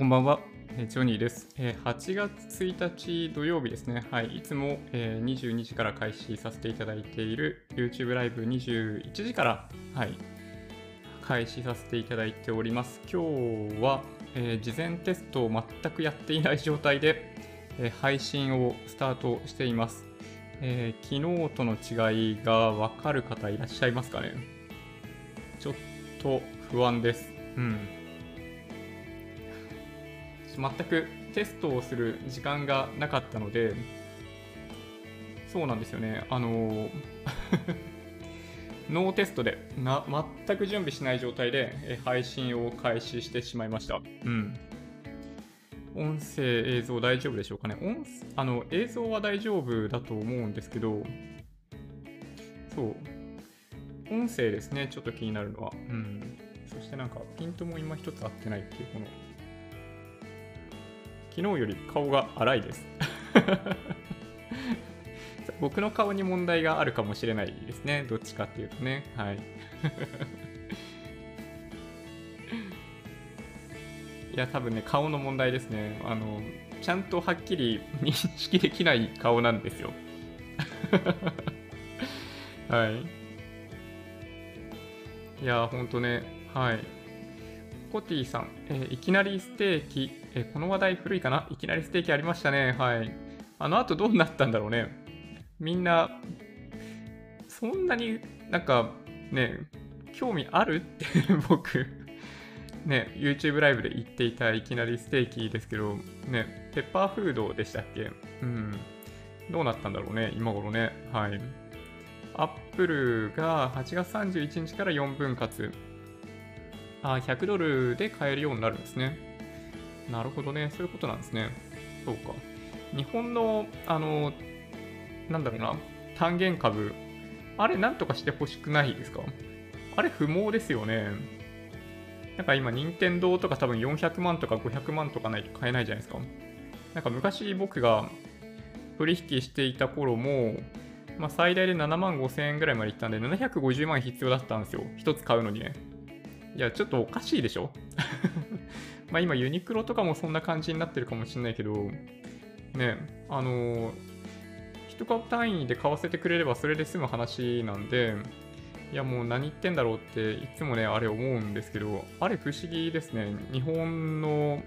こんばんは。えジョニーです。え8月1日土曜日ですね。はい。いつも、え22時から開始させていただいている YouTube ライブ21時から、はい。開始させていただいております。今日は、えー事前テストを全くやっていない状態で、えー配信をスタートしています。えー昨日との違いがわかる方いらっしゃいますかねちょっと不安です。うん。全くテストをする時間がなかったので、そうなんですよね。あの、ノーテストでな全く準備しない状態で配信を開始してしまいました。うん。音声、映像大丈夫でしょうかね。音あの映像は大丈夫だと思うんですけど、そう。音声ですね、ちょっと気になるのは。うん。そしてなんか、ピントも今一つ合ってないっていう、この、昨日より顔が荒いです。僕の顔に問題があるかもしれないですね。どっちかっていうとね。はい。いや、多分ね、顔の問題ですね。あの、ちゃんとはっきり認識できない顔なんですよ。はい。いや、ほんとね、はい。コティさん、えーいきなりステーキ、えこの話題古いかな？いきなりステーキありましたね。はい。あの後どうなったんだろうね。みんな、そんなになんかね、興味あるって 僕、ね、YouTube ライブで言っていたいきなりステーキですけど、ね、ペッパーフードでしたっけ？うん。どうなったんだろうね、今頃ね。はい。アップルが8月31日から4分割。あ、100ドルで買えるようになるんですね。なるほどね。そういうことなんですね。そうか。日本の、あの、なんだろうな、単元株、あれなんとかしてほしくないですか？あれ不毛ですよね。なんか今、任天堂とか多分400万とか500万とかないと買えないじゃないですか。なんか昔僕が取引していた頃も、まあ、最大で7万5千円ぐらいまでいったんで、750万必要だったんですよ。一つ買うのにね。いや、ちょっとおかしいでしょ？まあ今、ユニクロとかもそんな感じになってるかもしれないけど、ね、あのー、一株単位で買わせてくれればそれで済む話なんで、いやもう何言ってんだろうっていつもね、あれ思うんですけど、あれ不思議ですね。日本の、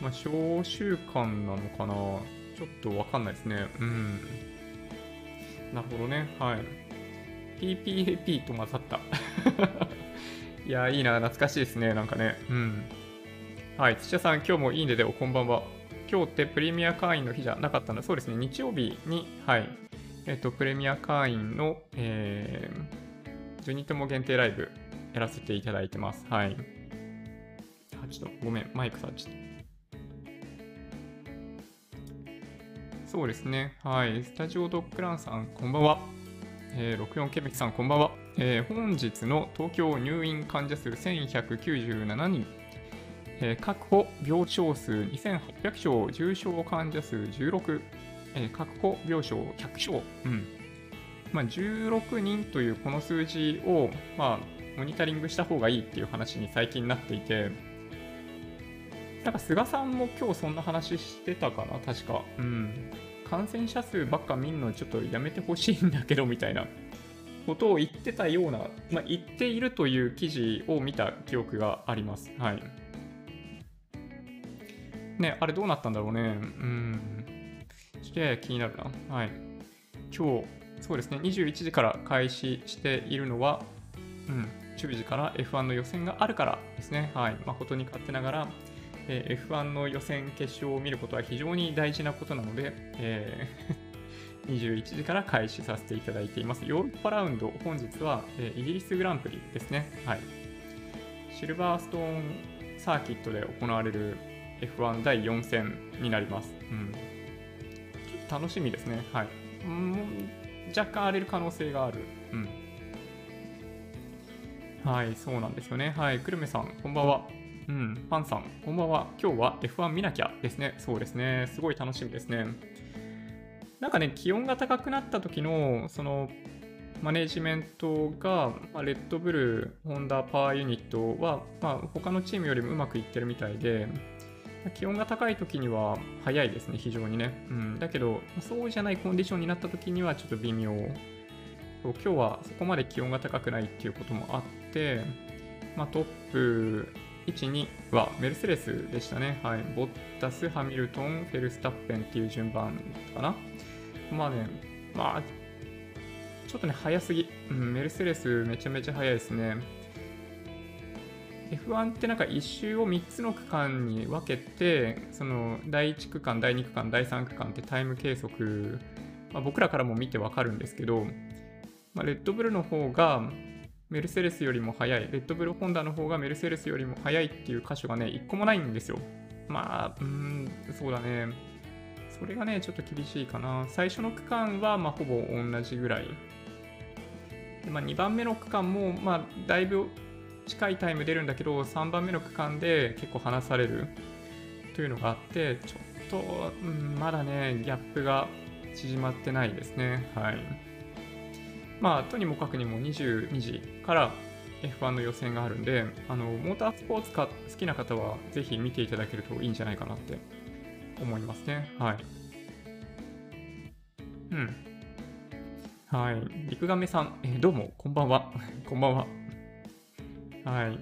まあ、小習慣なのかな？ちょっとわかんないですね。うん。なるほどね。はい。PPAP と混ざった。いや、いいな、懐かしいですね、なんかね。うん。はい、土屋さん、今日もいいねでおこんばんは。今日ってプレミア会員の日じゃなかったんだ。そうですね、日曜日に、はい、えっと、プレミア会員の、えー、ジュニトモ限定ライブやらせていただいてます。はい。あ、ちょっとごめん、マイクさ、ちょっと。そうですね。はい。スタジオドッグランさん、こんばんは。えー、64ケミキさん、こんばんは。えー本日の東京入院患者数1197人、えー確保病床数2800床、重症患者数16、えー確保病床100床。うん。まあ、16人というこの数字を、まあ、モニタリングした方がいいっていう話に最近なっていて、なんか菅さんも今日そんな話してたかな、確か。うん。感染者数ばっか見んのちょっとやめてほしいんだけど、みたいなことを言ってたような、まあ、言っているという記事を見た記憶があります。はい。ね、あれどうなったんだろうね。うん。ちょっとやや気になるな。はい。今日、そうですね、21時から開始しているのは、うん、10時から F1 の予選があるからですね。はい。誠に勝手ながら、えー F1 の予選決勝を見ることは非常に大事なことなので、えー 21時から開始させていただいています。ヨーロッパラウンド、本日は、えーイギリスグランプリですね。はい。シルバーストーンサーキットで行われる F1 第4戦になります。うん。ちょっと楽しみですね。はい。うん、若干荒れる可能性がある。うん。はい、そうなんですよね。はい、くるめさん、こんばんは。うん、パンさん、こんばんは。今日は F1 見なきゃですね。そうですね。すごい楽しみですね。なんかね、気温が高くなった時の、その、マネジメントが、まあ、レッドブル、ホンダパワーユニットは、まあ、他のチームよりもうまくいってるみたいで、気温が高い時には早いですね、非常にね。うん、だけど、そうじゃないコンディションになった時にはちょっと微妙。そう今日はそこまで気温が高くないっていうこともあって、まあ、トップ1、2はメルセデスでしたね。はい。ボッタス、ハミルトン、フェルスタッペンっていう順番かな。まあね、まあ、ちょっとね、早すぎ。うん、メルセデスめちゃめちゃ早いですね。F1 ってなんか1周を3つの区間に分けて、その第1区間、第2区間、第3区間ってタイム計測、まあ、僕らからも見てわかるんですけど、まあ、レッドブルの方がメルセデスよりも速い、レッドブルホンダの方がメルセデスよりも速いっていう箇所がね、1個もないんですよ。まあ、うん、そうだね。それがね、ちょっと厳しいかな。最初の区間は、ま、ほぼ同じぐらい。でまあ、2番目の区間も、まあ、だいぶ近いタイム出るんだけど、3番目の区間で結構離されるというのがあって、ちょっと、うん、まだね、ギャップが縮まってないですね。はい。まあ、とにもかくにも22時から F1 の予選があるんで、あの、モータースポーツか好きな方はぜひ見ていただけるといいんじゃないかなって思いますね。はい。うん。はい。陸亀さん、え、どうも、こんばんは。こんばんは。はい。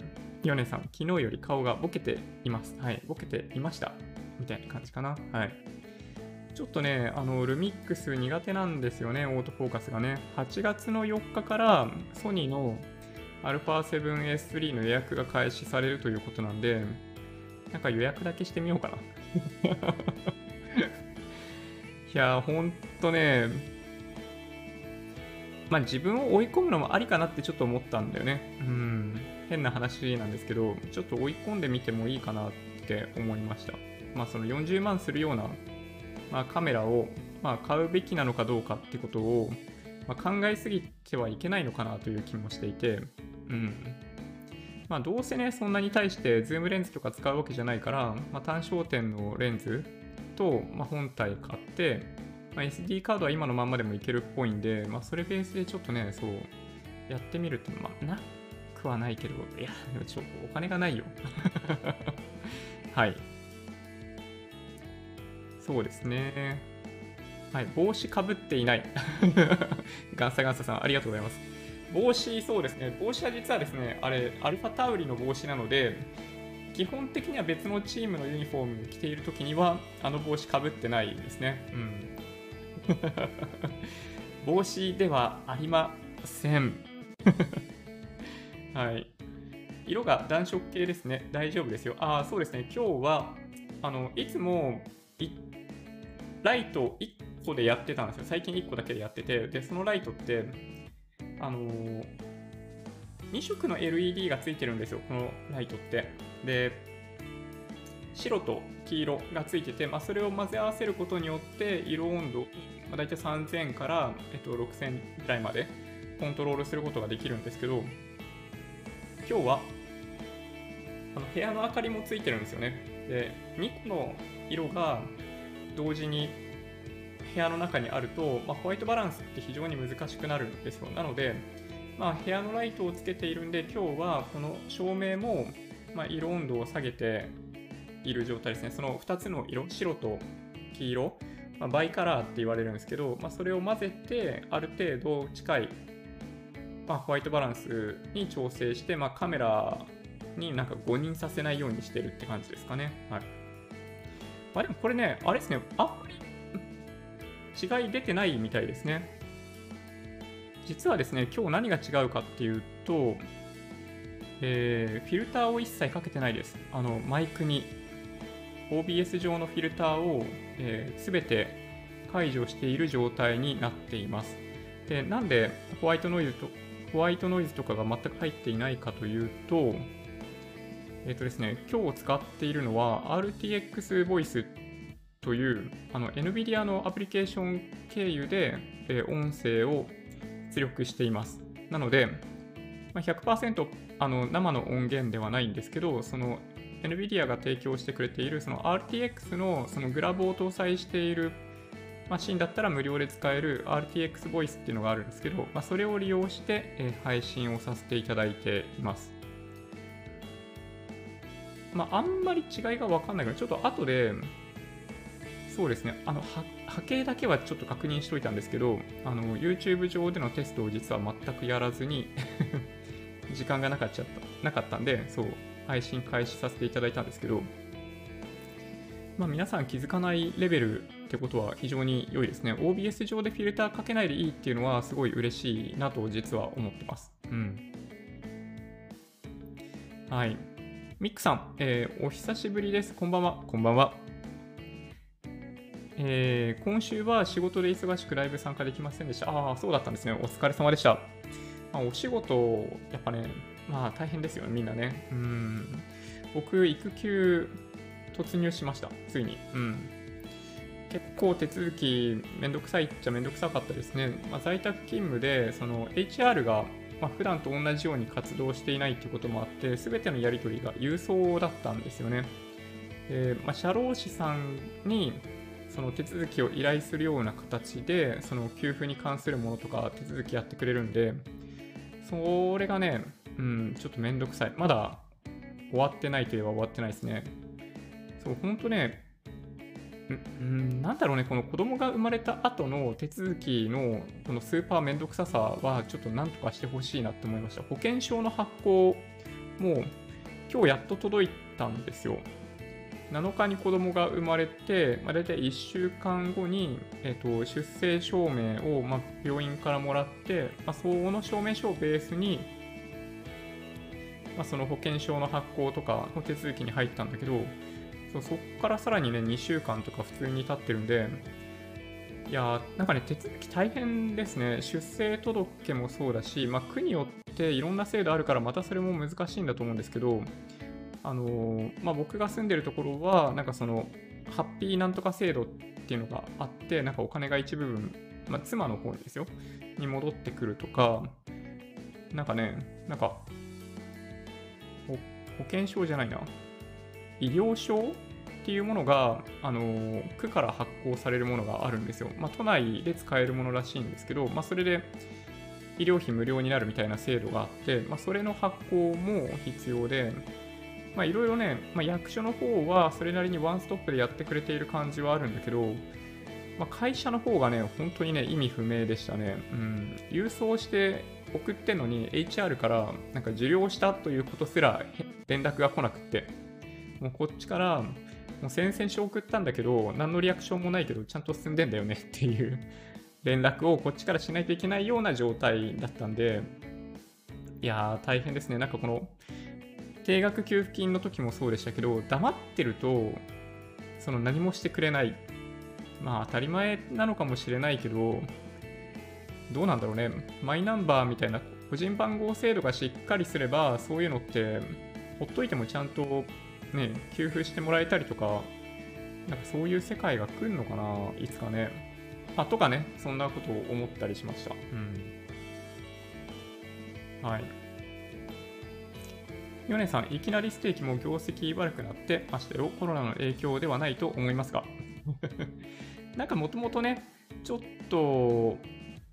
ヨネさん、昨日より顔がボケています。はい。ボケていました。みたいな感じかな。はい。ちょっとね、あの、ルミックス苦手なんですよね、オートフォーカスがね。8月の4日からソニーの α7S3 の予約が開始されるということなんで、なんか予約だけしてみようかな。いや、ほんとね、まあ自分を追い込むのもありかなってちょっと思ったんだよね。うん。変な話なんですけど、ちょっと追い込んでみてもいいかなって思いました。まあその40万するような、まあ、カメラを、まあ、買うべきなのかどうかってことを、まあ、考えすぎてはいけないのかなという気もしていて、うん。まあどうせね、そんなに大してズームレンズとか使うわけじゃないから、まあ、単焦点のレンズと、まあ、本体買って、まあ、SD カードは今のまんまでもいけるっぽいんで、まあ、それベースでちょっとね、そう、やってみるって、まあ、なくはないけど、いや、ちょお金がないよ。はい。そうですね。はい、帽子かぶっていない。ガンサガンサさん、ありがとうございます。帽子、そうですね。帽子は実はですね、あれ、アルファタウリの帽子なので、基本的には別のチームのユニフォーム着ているときには、あの帽子かぶってないですね。うん。帽子ではありません。はい。色が暖色系ですね。大丈夫ですよ。ああ、そうですね。今日は、あの、いつもライト1個でやってたんですよ。最近1個だけでやってて。で、そのライトって、あのー、2色の LED がついてるんですよ。このライトって。で、白と黄色がついてて、まあ、それを混ぜ合わせることによって色温度、まあ、大体3000から、えっと、6000ぐらいまでコントロールすることができるんですけど今日はあの部屋の明かりもついてるんですよねで2個の色が同時に部屋の中にあると、まあ、ホワイトバランスって非常に難しくなるんですよなので、まあ、部屋のライトをつけているんで今日はこの照明も、ま、色温度を下げている状態ですね。その2つの色、白と黄色、まあ、バイカラーって言われるんですけど、まあ、それを混ぜてある程度近い、まあ、ホワイトバランスに調整して、まあ、カメラになんか誤認させないようにしてるって感じですかね。はい。まあ、でもこれね、あれですね、あんまり違い出てないみたいですね。実はですね、今日何が違うかっていうと、えー、フィルターを一切かけてないです。あの、マイクに OBS 上のフィルターを、えー、全て解除している状態になっています。で、なんでホワイトノイズとホワイトノイズとかが全く入っていないかというと、えっ、とですね、今日使っているのは RTX Voice というあの NVIDIA のアプリケーション経由で、え、音声を出力しています。なので、ま、100%あの生の音源ではないんですけど、その NVIDIA が提供してくれているその RTX のそのグラボを搭載しているマシンだったら無料で使える RTX ボイスっていうのがあるんですけど、まあ、それを利用して、え配信をさせていただいています。まあ、あんまり違いがわかんないけど、ちょっと後で、そうですね、あの波形だけはちょっと確認しといたんですけど、あの YouTube 上でのテストを実は全くやらずに 時間がなかっちゃったなかったんで、そう、配信開始させていただいたんですけど、まあ、皆さん気づかないレベルってことは非常に良いですね。OBS 上でフィルターかけないでいいっていうのはすごい嬉しいなと実は思ってます。うん。はい。ミックさん、えー、お久しぶりです。こんばんは。こんばんは。えー、今週は仕事で忙しくライブ参加できませんでした。ああ、そうだったんですね。お疲れ様でした。まあ、お仕事、やっぱね、まあ大変ですよね、みんなね。うん。僕、育休突入しました。ついに。うん。結構手続きめんどくさいっちゃめんどくさかったですね。まあ、在宅勤務で、その HR が、まあ、普段と同じように活動していないっていうこともあって、すべてのやり取りが郵送だったんですよね。で、まあ、社労士さんにその手続きを依頼するような形で、その給付に関するものとか手続きやってくれるんで、それがね、うん、ちょっとめんどくさい。まだ終わってないといえば終わってないですね。そう、ほんとね、うん、なんだろうね、この子供が生まれた後の手続きのこのスーパーめんどくささはちょっとなんとかしてほしいなって思いました。保険証の発行も今日やっと届いたんですよ。7日に子供が生まれて、まあ、大体1週間後に、えーと、出生証明を、まあ、病院からもらって、まあ、その証明書をベースに、まあ、その保険証の発行とかの手続きに入ったんだけど、そうそこからさらにね、2週間とか普通に経ってるんで、いやなんかね、手続き大変ですね。出生届もそうだし、まあ、区によっていろんな制度あるから、またそれも難しいんだと思うんですけど、あのー、まあ、僕が住んでるところは、なんかその、ハッピーなんとか制度っていうのがあって、なんかお金が一部分、まあ、妻の方にですよ、に戻ってくるとか、なんかね、なんか、保険証じゃないな、医療証っていうものが、あの、区から発行されるものがあるんですよ。まあ、都内で使えるものらしいんですけど、まあ、それで医療費無料になるみたいな制度があって、まあ、それの発行も必要で、いろいろね、まあ、役所の方はそれなりにワンストップでやってくれている感じはあるんだけど、まあ、会社の方がね、本当にね、意味不明でしたね。うん。郵送して送ってんのに HR からなんか受領したということすら連絡が来なくって、もうこっちからもう先々週送ったんだけど、何のリアクションもないけど、ちゃんと進んでんだよねっていう連絡をこっちからしないといけないような状態だったんで、いやー、大変ですね。なんかこの、定額給付金の時もそうでしたけど、黙ってると、その何もしてくれない。まあ当たり前なのかもしれないけど、どうなんだろうね。マイナンバーみたいな個人番号制度がしっかりすれば、そういうのって、ほっといてもちゃんとね、給付してもらえたりとか、なんかそういう世界が来るのかないつかね。あ、とかね、そんなことを思ったりしました。うん。はい。ヨネさん、いきなりステーキも業績悪くなってましたよ。コロナの影響ではないと思いますが。なんかもともとね、ちょっと、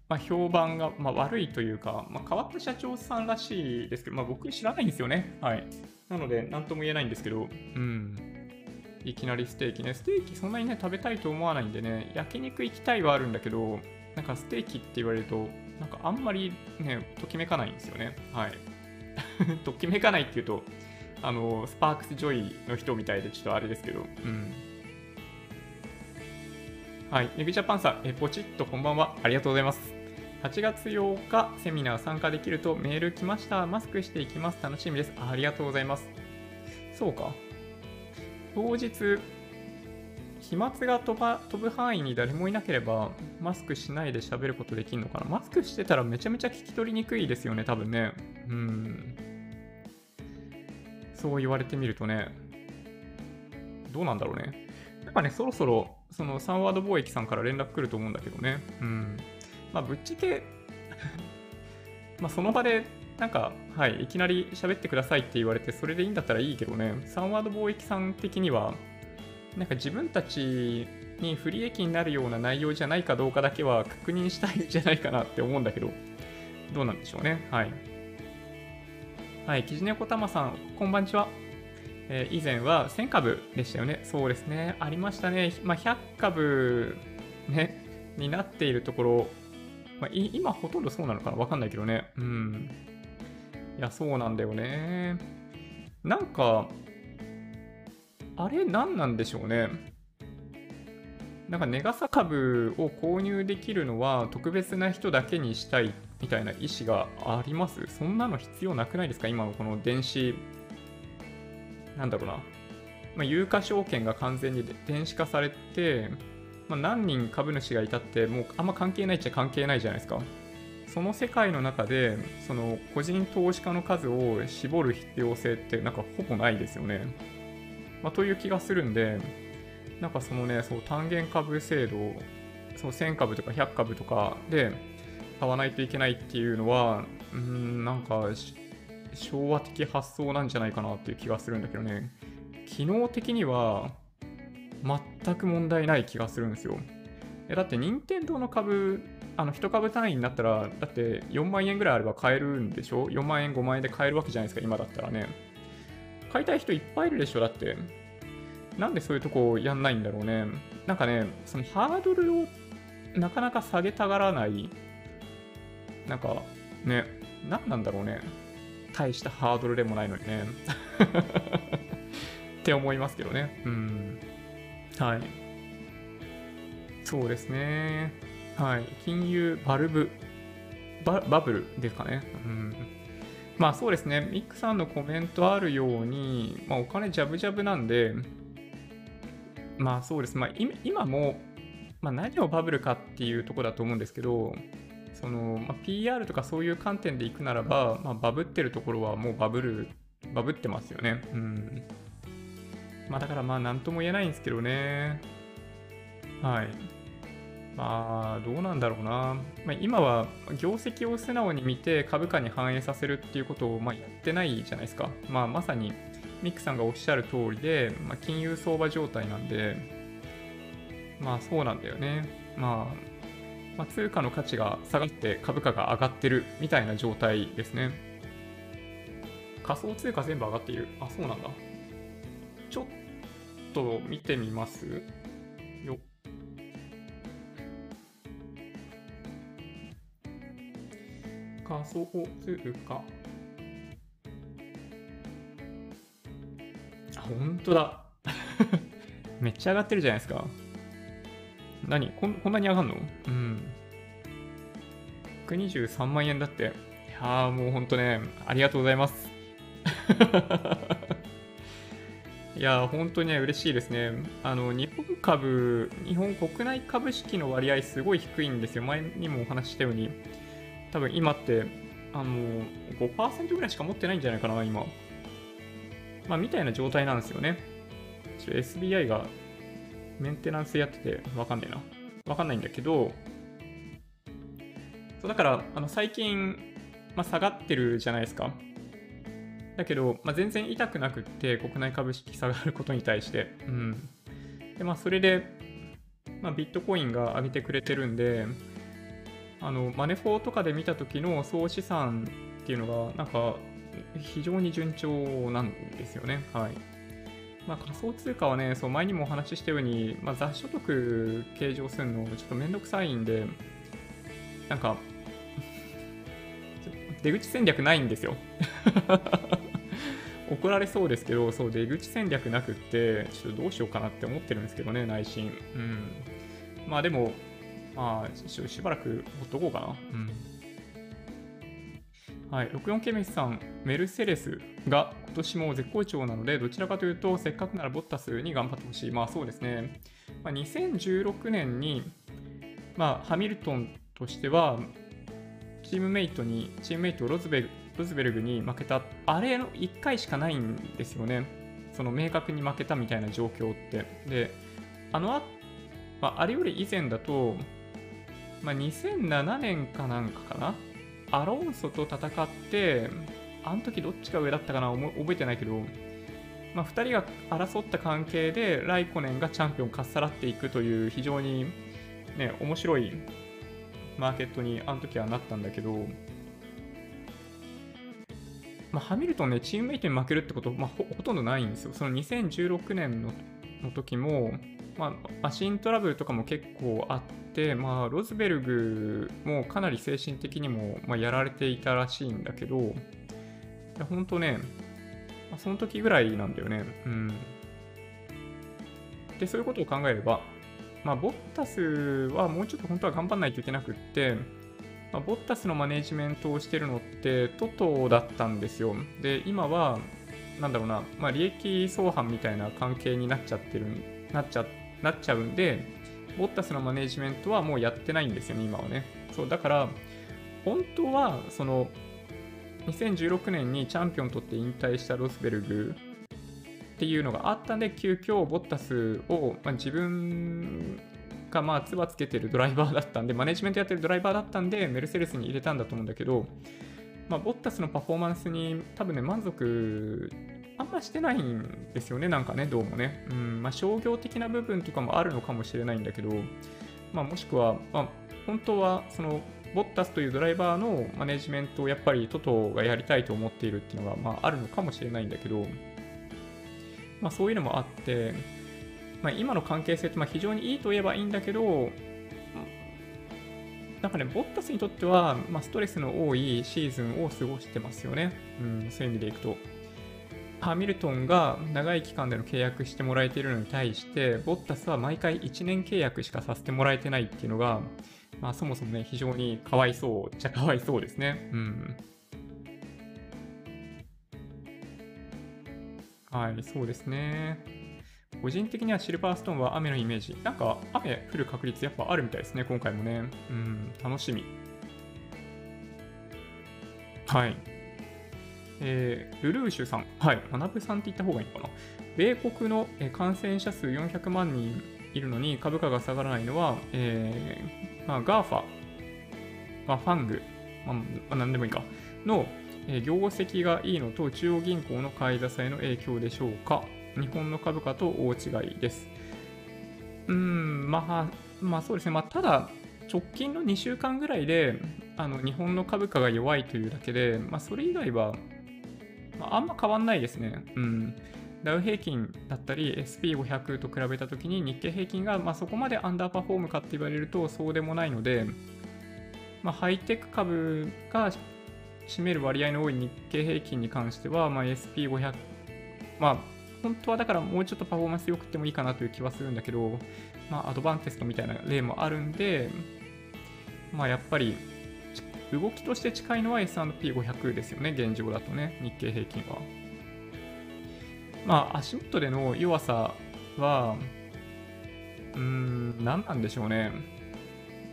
まあ、評判が、まあ、悪いというか、まあ、変わった社長さんらしいですけど、まあ、僕知らないんですよね。はい。なので、なんとも言えないんですけど、うん。いきなりステーキね。ステーキそんなにね、食べたいと思わないんでね、焼肉行きたいはあるんだけど、なんかステーキって言われると、なんかあんまりね、ときめかないんですよね。はい。ときめかないっていうと、あの、 sparks joy の人みたいでちょっとあれですけど、うん。はい。ネグジャパンさん、え、ポチッとこんばんは。ありがとうございます。8月8日、セミナー参加できるとメール来ました。マスクしていきます。楽しみです。ありがとうございます。そうか。当日、飛沫が飛ば飛ぶ範囲に誰もいなければ、マスクしないで喋ることできるのかなマスクしてたらめちゃめちゃ聞き取りにくいですよね、多分ね。うん。そう言われてみるとね、どうなんだろうね。やっぱね、そろそろ、そのサンワード貿易さんから連絡来ると思うんだけどね。うん。まあ、ぶっちゃけ まあ、その場で、なんか、はい、いきなり喋ってくださいって言われて、それでいいんだったらいいけどね、サンワード貿易さん的には、なんか自分たちに不利益になるような内容じゃないかどうかだけは確認したいんじゃないかなって思うんだけど、どうなんでしょうね。はい。はい、キジネコタマさん、こんばんちは。えー、以前は1000株でしたよね。そうですね。ありましたね。まあ、100株、ね、になっているところ、まあ、今ほとんどそうなのかなわかんないけどね。うん。いや、そうなんだよね。なんか、あれ何なんでしょうね。なんかネガサ株を購入できるのは特別な人だけにしたいみたいな意思があります？そんなの必要なくないですか？今のこの電子、なんだろうな。まあ、有価証券が完全に電子化されて、まあ、何人株主がいたってもうあんま関係ないっちゃ関係ないじゃないですか。その世界の中でその個人投資家の数を絞る必要性ってなんかほぼないですよね。まあ、という気がするんで、なんかそのね、そう単元株制度、その1000株とか100株とかで買わないといけないっていうのは、うん、なんか昭和的発想なんじゃないかなっていう気がするんだけどね、機能的には全く問題ない気がするんですよ。だって任天堂の株、あの1株単位になったら、だって4万円ぐらいあれば買えるんでしょ ?4 万円、5万円で買えるわけじゃないですか、今だったらね。買いたい人いっぱいいるでしょ、だって。なんでそういうとこやんないんだろうね。なんかね、そのハードルをなかなか下げたがらない、なんかね、何なんだろうね。大したハードルでもないのにね。って思いますけどね。うん。はい。そうですね。はい。金融バルブ、ババブルですかね。うん。まあそうですね。ミックさんのコメントあるように、まあお金ジャブジャブなんで、まあそうです。まあ今も、まあ、何をバブルかっていうとこだと思うんですけど、その、まあ、PR とかそういう観点でいくならば、まあ、バブってるところはもうバブる、バブってますよね。うん。まあだからまあ何とも言えないんですけどね。はい。まあどうなんだろうな。まあ、今は業績を素直に見て株価に反映させるっていうことをまやってないじゃないですか。まあまさにミックさんがおっしゃる通りで、まあ、金融相場状態なんで、まあそうなんだよね。まあ、まあ、通貨の価値が下がって株価が上がってるみたいな状態ですね。仮想通貨全部上がっている。あ、そうなんだ。ちょっと見てみます？よ。仮想通貨。本当だ。めっちゃ上がってるじゃないですか。何？こんこんなに上がんの？うん。123万円だって。いやーもうほんとね、ありがとうございます。いや、本当にね、嬉しいですね。あの、日本株、日本国内株式の割合すごい低いんですよ。前にもお話ししたように。多分今って、あの、5%ぐらいしか持ってないんじゃないかな、今。まあ、みたいな状態なんですよね。SBI がメンテナンスやっててわかんないな。わかんないんだけど、そうだから、あの最近、まあ、下がってるじゃないですか。だけど、まあ、全然痛くなくって、国内株式下がることに対して。うん。で、まあ、それで、まあ、ビットコインが上げてくれてるんで、あの、マネフォーとかで見た時の総資産っていうのが、なんか、非常に順調なんですよね。はい。まあ、仮想通貨はね、そう前にもお話ししたように、まあ、雑所得計上するのちょっとめんどくさいんで、なんか、出口戦略ないんですよ。怒られそうですけど、そう、出口戦略なくって、ちょっとどうしようかなって思ってるんですけどね、内心。うん。まあでも、まあ、しばらくほっとこうかな。うん。はい、64K メスさん、メルセデスが今年も絶好調なので、どちらかというと、せっかくならボッタスに頑張ってほしい。まあそうですね。まあ、2016年に、まあ、ハミルトンとしては、チームメイトに、チームメイトロズベロズベルグに負けた、あれの1回しかないんですよね。その明確に負けたみたいな状況って。で、あのあ、まあ、あれより以前だと、まあ、2007年かなんかかな？アロンソと戦って、あの時どっちが上だったかな？覚えてないけど、まあ、2人が争った関係でライコネンがチャンピオンかっさらっていくという非常に、ね、面白いマーケットにあの時はなったんだけど、まあ、ハミルトンね、チームメイトに負けるってこと、まあ、ほとんどないんですよ。その2016年のの時も、まあ、マシントラブルとかも結構あって、まあ、ロズベルグもかなり精神的にも、まあ、やられていたらしいんだけど、いや本当ね、まあ、その時ぐらいなんだよね。うん。で、そういうことを考えれば、まあ、ボッタスはもうちょっと本当は頑張んないといけなくって、まあ、ボッタスのマネジメントをしてるのってトトだったんですよ。で、今は、なんだろうな、まあ、利益相反みたいな関係になっちゃってる、なっちゃ、なっちゃうんで、ボッタスのマネジメントはもうやってないんですよね、今はね。そう、だから、本当は、その、2016年にチャンピオン取って引退したロスベルグっていうのがあったんで、急遽ボッタスを、まあ、自分がまあつばつけてるドライバーだったんで、マネジメントやってるドライバーだったんで、メルセデスに入れたんだと思うんだけど、まあ、ボッタスのパフォーマンスに多分ね、満足あんましてないんですよね、なんかね、どうもね。うん、まあ、商業的な部分とかもあるのかもしれないんだけど、まあ、もしくは、まあ、本当は、その、ボッタスというドライバーのマネジメントをやっぱりトトがやりたいと思っているっていうのが、まあ、あるのかもしれないんだけど、まあ、そういうのもあって、まあ、今の関係性ってまあ非常にいいと言えばいいんだけど、なんかね、ボッタスにとっては、まあ、ストレスの多いシーズンを過ごしてますよね。うん、そういう意味でいくと。ハミルトンが長い期間での契約してもらえているのに対して、ボッタスは毎回1年契約しかさせてもらえてないっていうのが、まあ、そもそもね、非常にかわいそうじゃかわいそうですね。うん。はい、そうですね。個人的にはシルバーストーンは雨のイメージ。なんか雨降る確率やっぱあるみたいですね、今回もね。うん、楽しみ。はい。えー、ルルーシュさん。はい。学さんって言った方がいいのかな。米国の感染者数400万人いるのに株価が下がらないのは、えー、まあ、ガーファ、まあ、ファング、まあ、まあ、何でもいいか、の、え、業績がいいのと中央銀行の買い支えの影響でしょうか？日本の株価と大違いです。うん、まあ、まあそうですね。まあ、ただ、直近の2週間ぐらいで、あの日本の株価が弱いというだけで、まあ、それ以外は、まあ、あんま変わんないですね。うん。ダウ平均だったり SP500 と比べたときに日経平均がまあそこまでアンダーパフォームかって言われるとそうでもないので、まあ、ハイテク株が占める割合の多い日経平均に関しては、まあ、SP500、まあ、本当はだからもうちょっとパフォーマンス良くてもいいかなという気はするんだけど、まあ、アドバンテストみたいな例もあるんで、まあ、やっぱり動きとして近いのは S&P500 ですよね、現状だとね、日経平均は。まあ、足元での弱さは、うーん、何なんでしょうね。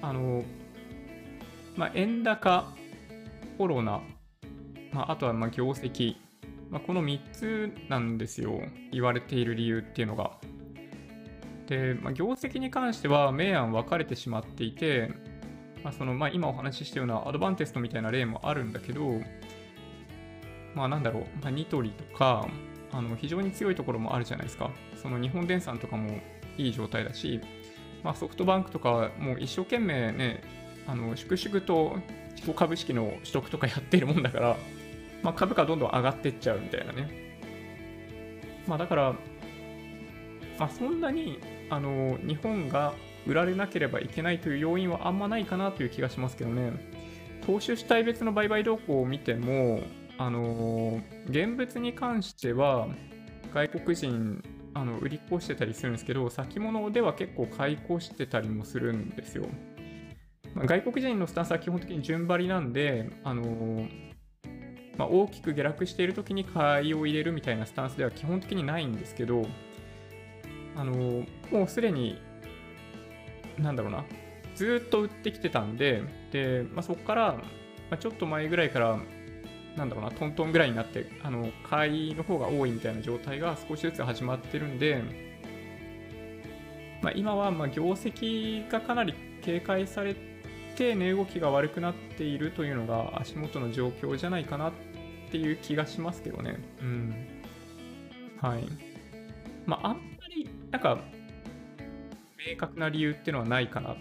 あの、まあ、円高、コロナ、まあ、あとはま業績、まあ、この3つなんですよ、言われている理由っていうのが。で、まあ、業績に関しては明暗分かれてしまっていて、まあ、そのまあ、今お話ししたようなアドバンテストみたいな例もあるんだけど、まあなんだろう、まあ、ニトリとか、あの非常に強いところもあるじゃないですか。その日本電産とかもいい状態だし、まあ、ソフトバンクとかもう一生懸命ね、あの粛々と株式の取得とかやっているもんだから、まあ、株価どんどん上がってっちゃうみたいなね。まあだから、まあ、そんなにあの日本が売られなければいけないという要因はあんまないかなという気がしますけどね。投資主体別の売買動向を見ても、あの現物に関しては外国人あの売り越してたりするんですけど、先物では結構買い越してたりもするんですよ。外国人のスタンスは基本的に順張りなんで、あのまあ、大きく下落している時に買いを入れるみたいなスタンスでは基本的にないんですけど、あのもうすでに、なんだろうな、ずっと売ってきてたんで、で、まあ、そこから、まあ、ちょっと前ぐらいから、なんだろうな、トントンぐらいになって、あの、買いの方が多いみたいな状態が少しずつ始まってるんで、まあ、今は、ま業績がかなり警戒されて、値動きが悪くなっているというのが足元の状況じゃないかなっていう気がしますけどね。うん。はい。まあ、あんまり、なんか、明確な理由っていうのはないかな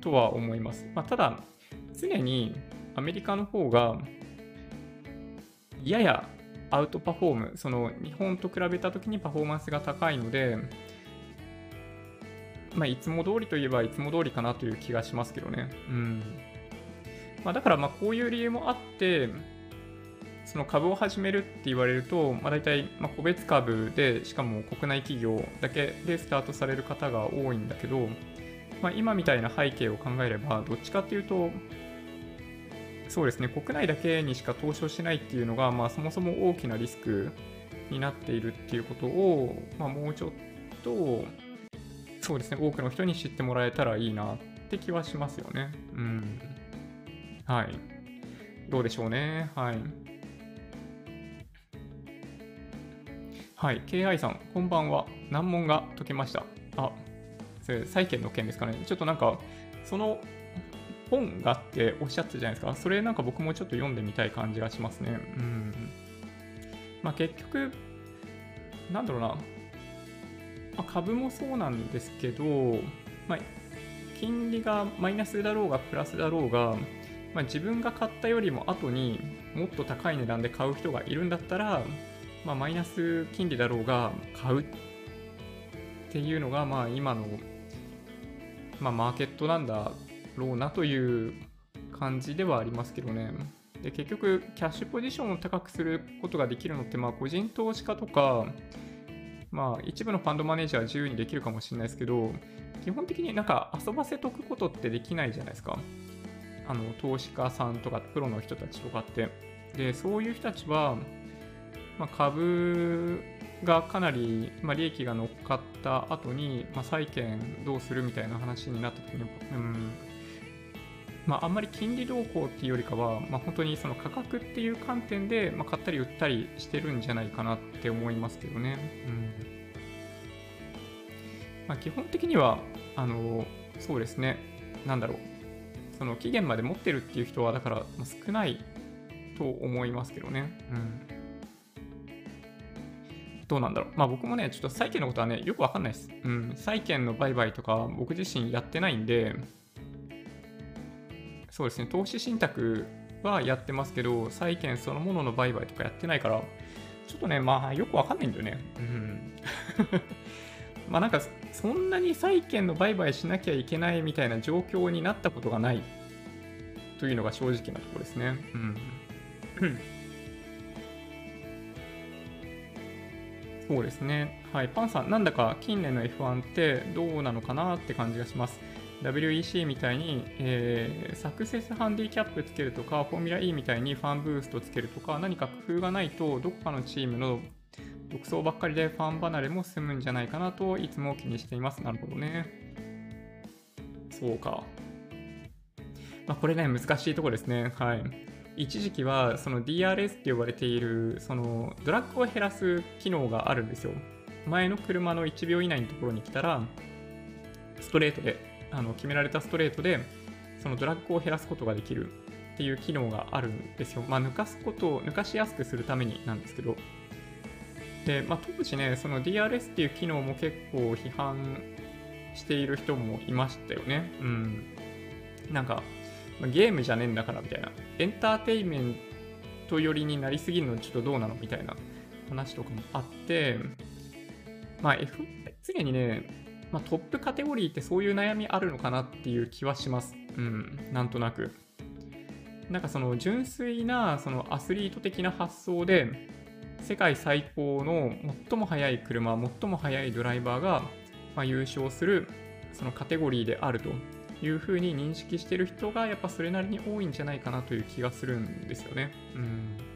とは思います。まあ、ただ、常にアメリカの方が、ややアウトパフォーム、その日本と比べたときにパフォーマンスが高いので、まあ、いつも通りといえばいつも通りかなという気がしますけどね。うん。まあ、だからまあこういう理由もあって、その株を始めるって言われると、まあ、大体ま個別株で、しかも国内企業だけでスタートされる方が多いんだけど、まあ、今みたいな背景を考えれば、どっちかっていうと、そうですね、国内だけにしか投資をしないっていうのが、まあ、そもそも大きなリスクになっているっていうことを、まあ、もうちょっと、そうですね、多くの人に知ってもらえたらいいなって気はしますよね。うん。はい。どうでしょうね。はい。はい。KI さん、こんばんは。難問が解けました。あ、それ、債券の件ですかね。ちょっとなんか、その本がっておっしゃってたじゃないですか。それなんか僕もちょっと読んでみたい感じがしますね。うん。まあ結局、なんだろうな。まあ、株もそうなんですけど、まあ、金利がマイナスだろうがプラスだろうが、まあ、自分が買ったよりも後にもっと高い値段で買う人がいるんだったら、まあ、マイナス金利だろうが買うっていうのが、まあ、今の、まあ、マーケットなんだろうなという感じではありますけどね。で結局、キャッシュポジションを高くすることができるのって、まあ、個人投資家とか、まあ、一部のファンドマネージャーは自由にできるかもしれないですけど、基本的になんか遊ばせとくことってできないじゃないですか。あの、投資家さんとかプロの人たちとかって。で、そういう人たちは、まあ、株がかなり、まあ、利益が乗っかった後に、まあ、債券どうするみたいな話になった時に、うん、まあ、あんまり金利動向っていうよりかは、まあ、本当にその価格っていう観点で、まあ、買ったり売ったりしてるんじゃないかなって思いますけどね。うんまあ、基本的には、あの、そうですね、なんだろう、その期限まで持ってるっていう人は、だから、ま少ないと思いますけどね。うん。どうなんだろう。まあ僕もね、ちょっと債券のことはね、よくわかんないです。うん。債券の売買とか、僕自身やってないんで、そうですね、投資信託はやってますけど、債券そのものの売買とかやってないから、ちょっとね、まあよくわかんないんだよね。うん。まあなんかそんなに債券の売買しなきゃいけないみたいな状況になったことがないというのが正直なところですね。うん。そうですね。はい。パンさん、なんだか近年の F1 ってどうなのかなって感じがします。WEC みたいに、えー、サクセスハンディキャップつけるとか、フォーミュラ E みたいにファンブーストつけるとか、何か工夫がないと、どこかのチームの独走ばっかりでファン離れも済むんじゃないかなといつも気にしています。なるほどね。そうか。まあ、これね、難しいとこですね。はい。一時期はその DRS って呼ばれているそのドラッグを減らす機能があるんですよ。前の車の1秒以内のところに来たら、ストレートで、あの決められたストレートで、そのドラッグを減らすことができるっていう機能があるんですよ。まあ、抜かすことを、抜かしやすくするためになんですけど、で、まあ、当時ね、その DRS っていう機能も結構批判している人もいましたよね。うん。なんか、ゲームじゃねえんだからみたいな。エンターテインメント寄りになりすぎるのちょっとどうなのみたいな話とかもあって、まあ F、常にね、まあ、トップカテゴリーってそういう悩みあるのかなっていう気はします。うん、なんとなく。なんかその純粋なそのアスリート的な発想で、世界最高の最も速い車、最も速いドライバーが、ま、優勝するそのカテゴリーであるというふうに認識してる人がやっぱそれなりに多いんじゃないかなという気がするんですよね。うん。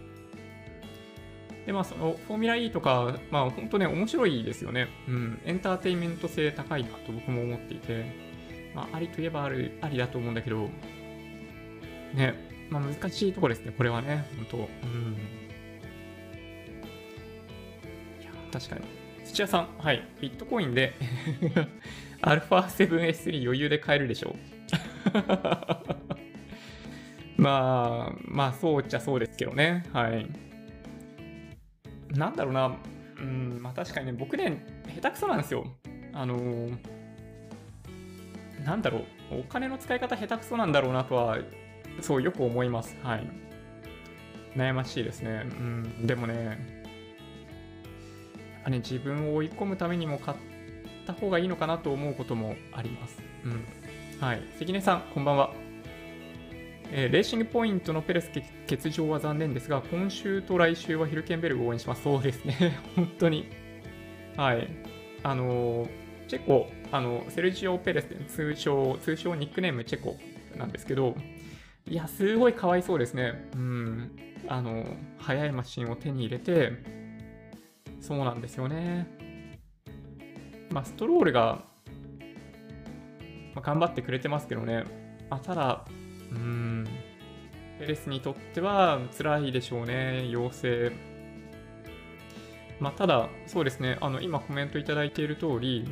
で、まあそのフォーミュラ E とか、まあ本当ね面白いですよね。うん。エンターテインメント性高いなと僕も思っていて、まあありといえばある、ありだと思うんだけど、ね、まあ難しいとこですね、これはね、本当。うん。いや確かに。土屋さん、はい。ビットコインで α7S3 余裕で買えるでしょう。まあ、まあ、そうっちゃそうですけどね。はい。なんだろうな。うん、まあ確かにね、僕ね、下手くそなんですよ。あのー、なんだろう、お金の使い方下手くそなんだろうなとは、そう、よく思います。はい。悩ましいですね。うん、でもね、やっぱね、自分を追い込むためにも買った方がいいのかなと思うこともあります。うん。はい。関根さん、こんばんは。えー、レーシングポイントのペレス欠場は残念ですが、今週と来週はヒルケンベルグを応援します。そうですね。本当に。はい。あのー、チェコ、あの、セルジオ・ペレス、通称、通称ニックネームチェコなんですけど、いや、すごいかわいそうですね。うん。あの、速いマシンを手に入れて、そうなんですよね。まあ、ストロールが、まあ、頑張ってくれてますけどね。あ、ただ、うん、ペレスにとっては辛いでしょうね、陽性。まあ、ただ、そうですね、あの今コメントいただいている通り、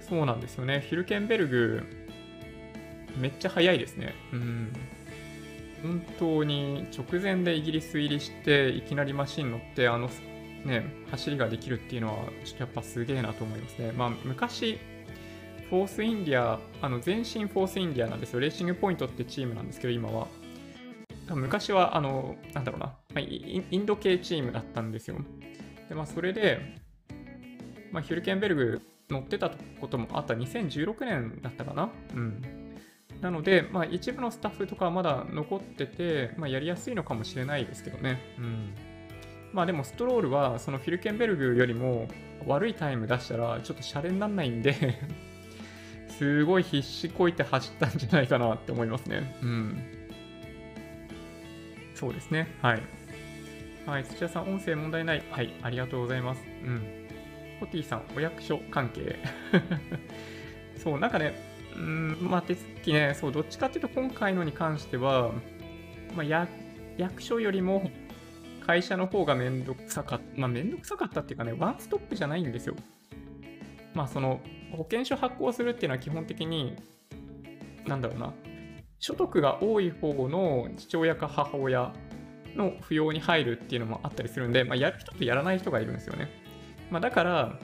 そうなんですよね、ヒルケンベルグ、めっちゃ速いですね。うん。本当に直前でイギリス入りして、いきなりマシン乗って、あの、ね、走りができるっていうのは、ちょっとやっぱすげえなと思いますね。まあ、昔、フォースインディア、あの前身フォースインディアなんですよ。レーシングポイントってチームなんですけど、今は。昔は、あの、なんだろうな、インド系チームだったんですよ。で、まあ、それで、まあ、ヒュルケンベルグ乗ってたこともあった2016年だったかな。うん。なので、まあ、一部のスタッフとかはまだ残ってて、まあ、やりやすいのかもしれないですけどね。うん。まあでもストロールはそのフィルケンベルグよりも悪いタイム出したらちょっとシャレにならないんですごい必死こいて走ったんじゃないかなって思いますね。うん。そうですね。はい。はい、土屋さん、音声問題ない。はい、ありがとうございます。うん。ホティさん、お役所関係。そう、なんかね、うん、まあ、手続きね、そう、どっちかっていうと、今回のに関しては、まあ、役所よりも会社の方がめんどくさかった、まあ、めんどくさかったっていうかね、ワンストップじゃないんですよ。まあ、その、保険証発行するっていうのは基本的に、なんだろうな、所得が多い方の父親か母親の扶養に入るっていうのもあったりするんで、まあ、やる人とやらない人がいるんですよね。まあ、だから、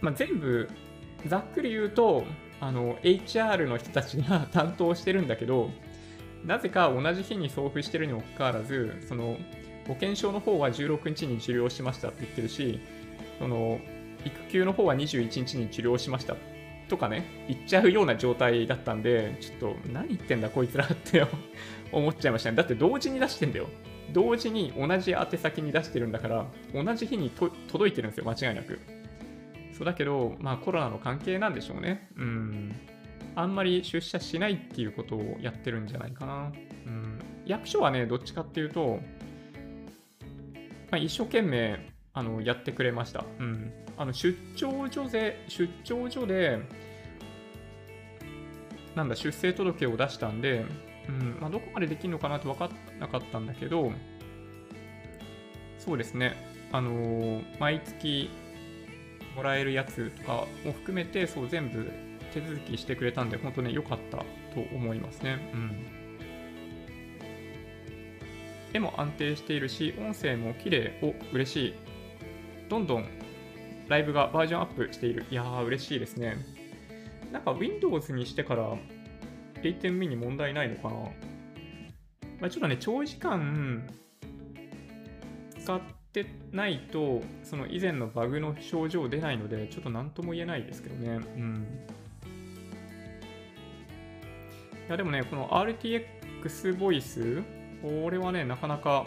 まあ、全部、ざっくり言うと、あの、HR の人たちが 担当してるんだけど、なぜか同じ日に送付してるにもかかわらず、その、保険証の方は16日に受領しましたって言ってるし、その、育休の方は21日に受領しましたとかね、言っちゃうような状態だったんで、ちょっと何言ってんだこいつらって 思っちゃいましたね。だって同時に出してんだよ。同時に同じ宛先に出してるんだから、同じ日に届いてるんですよ、間違いなく。そうだけど、まあコロナの関係なんでしょうね。うん。あんまり出社しないっていうことをやってるんじゃないかな。うん。役所はね、どっちかっていうと、まあ、一生懸命あのやってくれました。うん。あの出張所で、出張所で、なんだ、出生届を出したんで、うんまあ、どこまでできるのかなって分かんなかったんだけど、そうですね、あのー、毎月もらえるやつとかを含めて、そう全部手続きしてくれたんで、本当ね、良かったと思いますね。うん。絵も安定しているし、音声も綺麗、お、嬉しい。どんどんライブがバージョンアップしている。いやー、嬉しいですね。なんか Windows にしてから8点目に問題ないのかな。まあ、ちょっとね、長時間使ってないと、その以前のバグの症状出ないので、ちょっと何とも言えないですけどね。うん。いや、でもね、この RTX ボイス、これはね、なかなか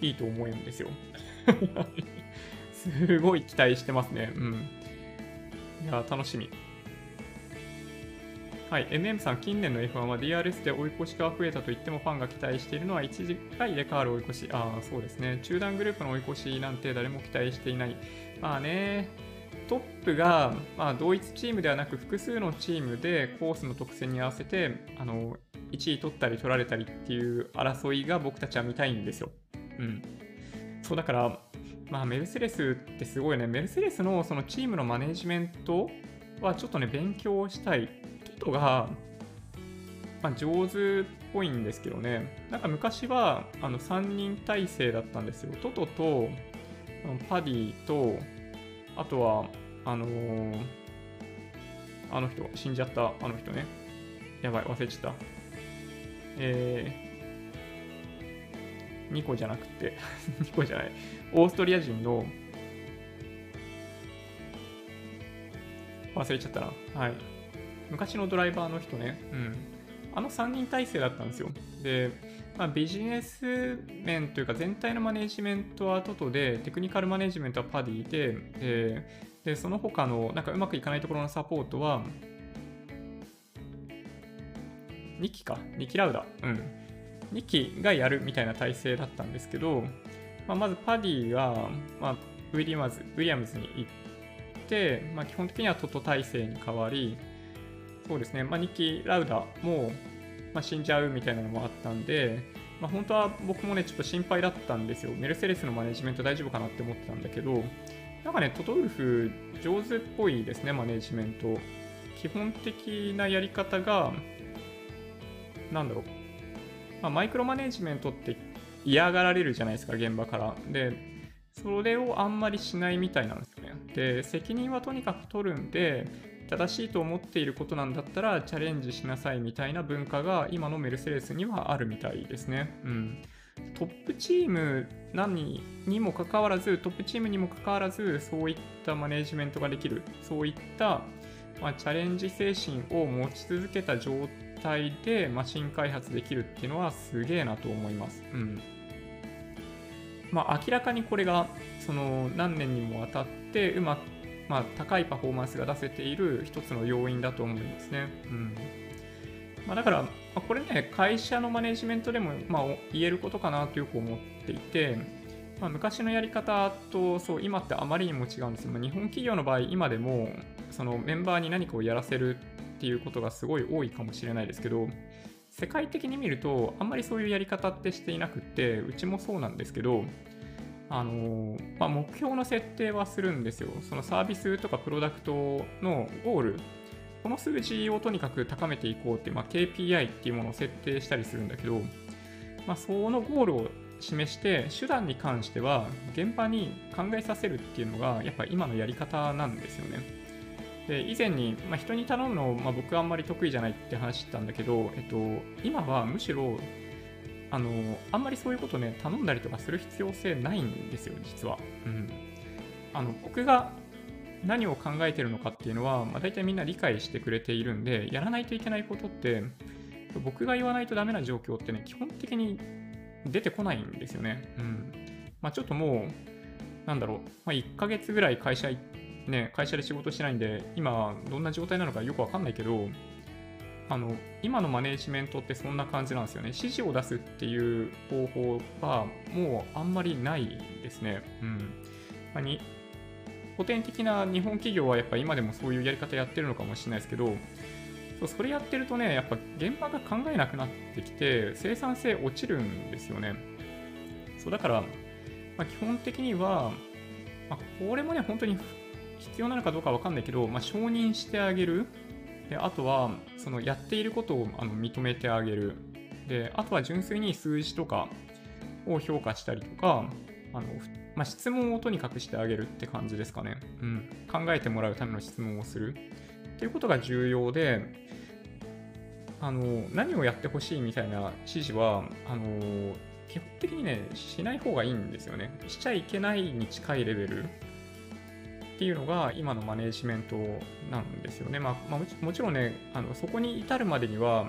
いいと思うんですよ。すごい期待してますね。うん。いや、楽しみ。はい、MM さん、近年の F1 は DRS で追い越しが増えたと言ってもファンが期待しているのは一時回で変わる追い越し。ああ、そうですね。中断グループの追い越しなんて誰も期待していない。まあね、トップが、まあ、同一チームではなく複数のチームでコースの特性に合わせてあの1位取ったり取られたりっていう争いが僕たちは見たいんですよ。うん。そうだから、まあ、メルセデスってすごいね、メルセデスのそのチームのマネジメントはちょっとね、勉強したい。トトが、まあ、上手っぽいんですけどね、なんか昔はあの3人体制だったんですよ。トトと、パディと、あとは、あのー、あの人、死んじゃったあの人ね。やばい、忘れちゃった。えー、ニコじゃなくて ニコじゃない。オーストリア人の、忘れちゃったな。はい。昔のドライバーの人ね。うん。あの3人体制だったんですよ。で、まあ、ビジネス面というか全体のマネジメントはトトで、テクニカルマネジメントはパディで、で、でその他のなんかうまくいかないところのサポートは、2期か、2期ラウダ。うん。2期がやるみたいな体制だったんですけど、まあ、まずパディが、まあ、ウィリアムズウィリアムズに行って、まあ、基本的にはトト体制に変わり、そうですね、まあ、2期ラウダも、まあ、死んじゃうみたいなのもあったんで、まあ、本当は僕もね、ちょっと心配だったんですよ。メルセデスのマネジメント大丈夫かなって思ってたんだけど、なんかね、トトウルフ上手っぽいですね、マネジメント。基本的なやり方が、なんだろう。まあ、マイクロマネジメントって嫌がられるじゃないですか、現場から。で、それをあんまりしないみたいなんですよね。で、責任はとにかく取るんで、正しいと思っていることなんだったらチャレンジしなさいみたいな文化が今のメルセデスにはあるみたいですね。うん。トップチーム何にもかかわらず、トップチームにもかかわらず、そういったマネジメントができる、そういった、まあ、チャレンジ精神を持ち続けた状態でマシン開発できるっていうのはすげえなと思います。うん。まあ、明らかにこれがその何年にもわたってうまく、まあ、高いパフォーマンスが出せている一つの要因だと思いますね。うんまあ、だから、まあ、これね、会社のマネジメントでも、まあ、言えることかなとよく思っていて、まあ、昔のやり方とそう今ってあまりにも違うんですよ。まあ、日本企業の場合、今でもそのメンバーに何かをやらせるっていうことがすごい多いかもしれないですけど、世界的に見ると、あんまりそういうやり方ってしていなくって、うちもそうなんですけど、あのまあ、目標の設定はするんですよ。そのサービスとかプロダクトのゴール、この数字をとにかく高めていこうって、まあ、KPI っていうものを設定したりするんだけど、まあ、そのゴールを示して、手段に関しては現場に考えさせるっていうのが、やっぱ今のやり方なんですよね。で以前に、まあ、人に頼むの、まあ、僕あんまり得意じゃないって話したんだけど、えっと、今はむしろあのあんまりそういうことね頼んだりとかする必要性ないんですよ実は、うん、あの僕が何を考えてるのかっていうのは、まあ、大体みんな理解してくれているんでやらないといけないことって僕が言わないとダメな状況ってね基本的に出てこないんですよね、うん。まあ、ちょっともうなんだろう、まあ、1ヶ月ぐらい会社行ってね、会社で仕事してないんで、今どんな状態なのかよくわかんないけど、あの、今のマネージメントってそんな感じなんですよね。指示を出すっていう方法はもうあんまりないですね。うん。まあ、に古典的な日本企業はやっぱ今でもそういうやり方やってるのかもしれないですけど、そうそれやってるとね、やっぱ現場が考えなくなってきて、生産性落ちるんですよね。そうだから、まあ、基本的には、まあ、これもね、本当に必要なのかどうかわかんないけど、まあ、承認してあげる。であとは、そのやっていることをあの認めてあげる。で、あとは純粋に数字とかを評価したりとか、あのまあ、質問をとにかくしてあげるって感じですかね。うん。考えてもらうための質問をする。っていうことが重要で、あの、何をやってほしいみたいな指示は、あの、基本的にね、しない方がいいんですよね。しちゃいけないに近いレベル。っていうのが今のマネジメントなんですよね。まあ、まあ、もちろんね、あのそこに至るまでには、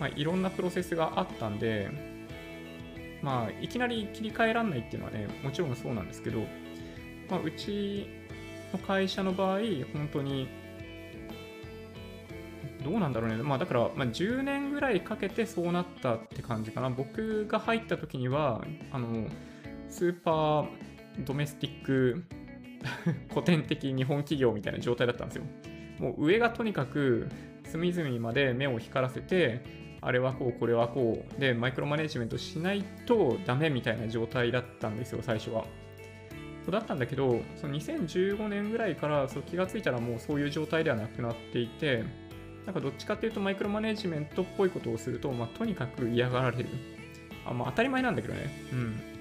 まあ、いろんなプロセスがあったんで、まあ、いきなり切り替えらんないっていうのはね、もちろんそうなんですけど、まあ、うちの会社の場合、本当に、どうなんだろうね。まあ、だから、ま、10年ぐらいかけてそうなったって感じかな。僕が入った時には、あの、スーパードメスティック 古典的日本企業みたいな状態だったんですよ。もう上がとにかく隅々まで目を光らせて、あれはこう、これはこう、で、マイクロマネジメントしないとダメみたいな状態だったんですよ、最初は。そうだったんだけど、その2015年ぐらいからそう気がついたらもうそういう状態ではなくなっていて、なんかどっちかっていうとマイクロマネジメントっぽいことをすると、まあ、とにかく嫌がられる。あまあ、当たり前なんだけどね。うん。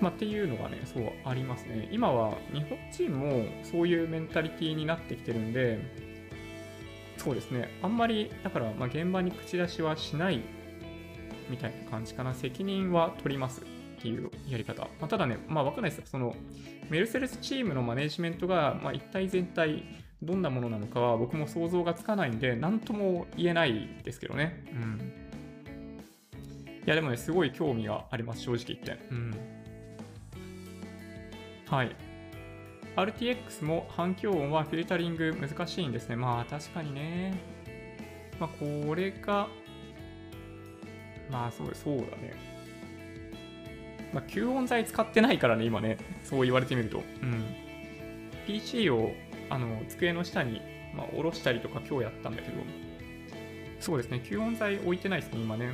まあ、っていうのがね、そうありますね。今は日本人もそういうメンタリティーになってきてるんで、そうですね、あんまり、だから、まあ、現場に口出しはしないみたいな感じかな。責任は取りますっていうやり方。まあ、ただね、まあ、わかんないですその、メルセデスチームのマネジメントが、まあ、一体全体、どんなものなのかは僕も想像がつかないんで、なんとも言えないですけどね。うん。いや、でもね、すごい興味があります、正直言って。うん。はい。RTX も反響音はフィルタリング難しいんですね。まあ確かにね。まあこれが、まあそうそうだね。まあ吸音材使ってないからね、今ね。そう言われてみると。うん。PC をあの机の下に、まあ、下ろしたりとか今日やったんだけど、そうですね、吸音材置いてないですね、今ね。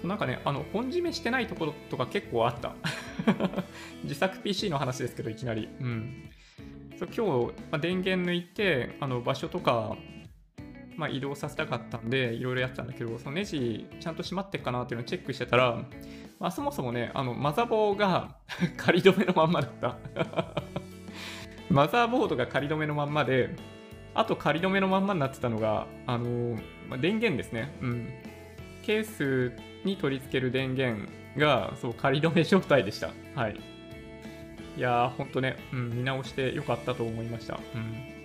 そうなんかね、あの、本締めしてないところとか結構あった。自作 PC の話ですけど、いきなり。うん。そう今日、まあ、電源抜いて、あの、場所とか、まあ、移動させたかったんで、いろいろやってたんだけど、そのネジちゃんと閉まってっかなっていうのをチェックしてたら、まあ、そもそもね、あの、マザボーが 仮止めのまんまだった マザーボードが仮止めのまんまで、あと仮止めのまんまになってたのが、あのまあ、電源ですね。うん。ケースに取り付ける電源が、そう、仮止め状態でした。はい。いやー、ほんとね、うん、見直してよかったと思いました。うん。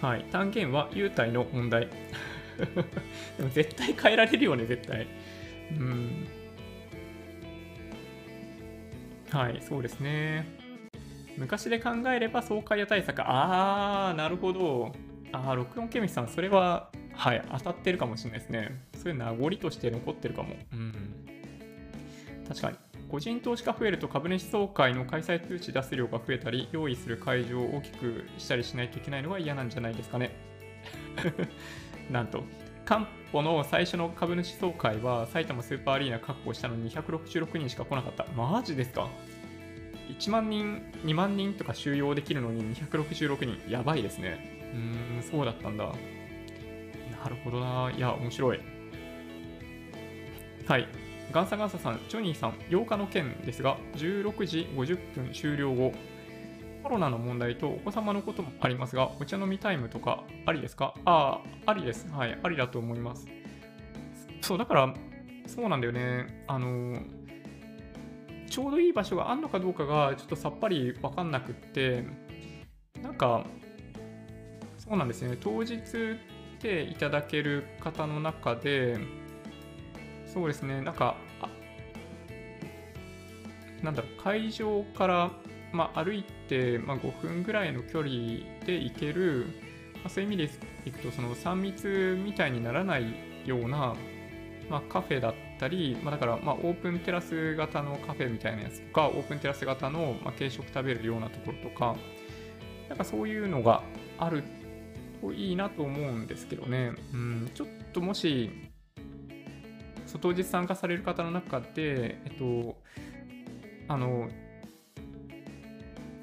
はい。単元は優待の問題。でも絶対変えられるよね、絶対。うん。はい、そうですね。昔で考えれば爽快や対策。あー、なるほど。あー、録音ケミスさん、それははい、当たってるかもしれないですね。そういう名残として残ってるかも。うん。確かに。個人投資家増えると株主総会の開催通知出す量が増えたり、用意する会場を大きくしたりしないといけないのが嫌なんじゃないですかね。なんと、カンポの最初の株主総会は埼玉スーパーアリーナ確保したのに266人しか来なかった。マジですか ?1 万人、2万人とか収容できるのに266人。やばいですね。うーん、そうだったんだ。なるほどな。いや、面白い。はい。ガンサガンサさん、ジョニーさん、8日の件ですが、16時50分終了後、コロナの問題とお子様のこともありますが、お茶飲みタイムとかありですか？ああ、ありです。はい、ありだと思います。そう、だから、そうなんだよね。あの、ちょうどいい場所があるのかどうかがちょっとさっぱりわかんなくって、なんか、そうなんですね。当日ていただける方の中で、そうですね、なんか、なんだろう、会場から、まあ、歩いて、まあ、5分ぐらいの距離で行ける、まあ、そういう意味でいくと、その3密みたいにならないような、まあ、カフェだったり、ま、だから、ま、オープンテラス型のカフェみたいなやつとか、オープンテラス型の、ま、軽食食べるようなところとか、なんかそういうのがあるいいなと思うんですけどね、うん、ちょっともし、当日参加される方の中で、えっと、あの、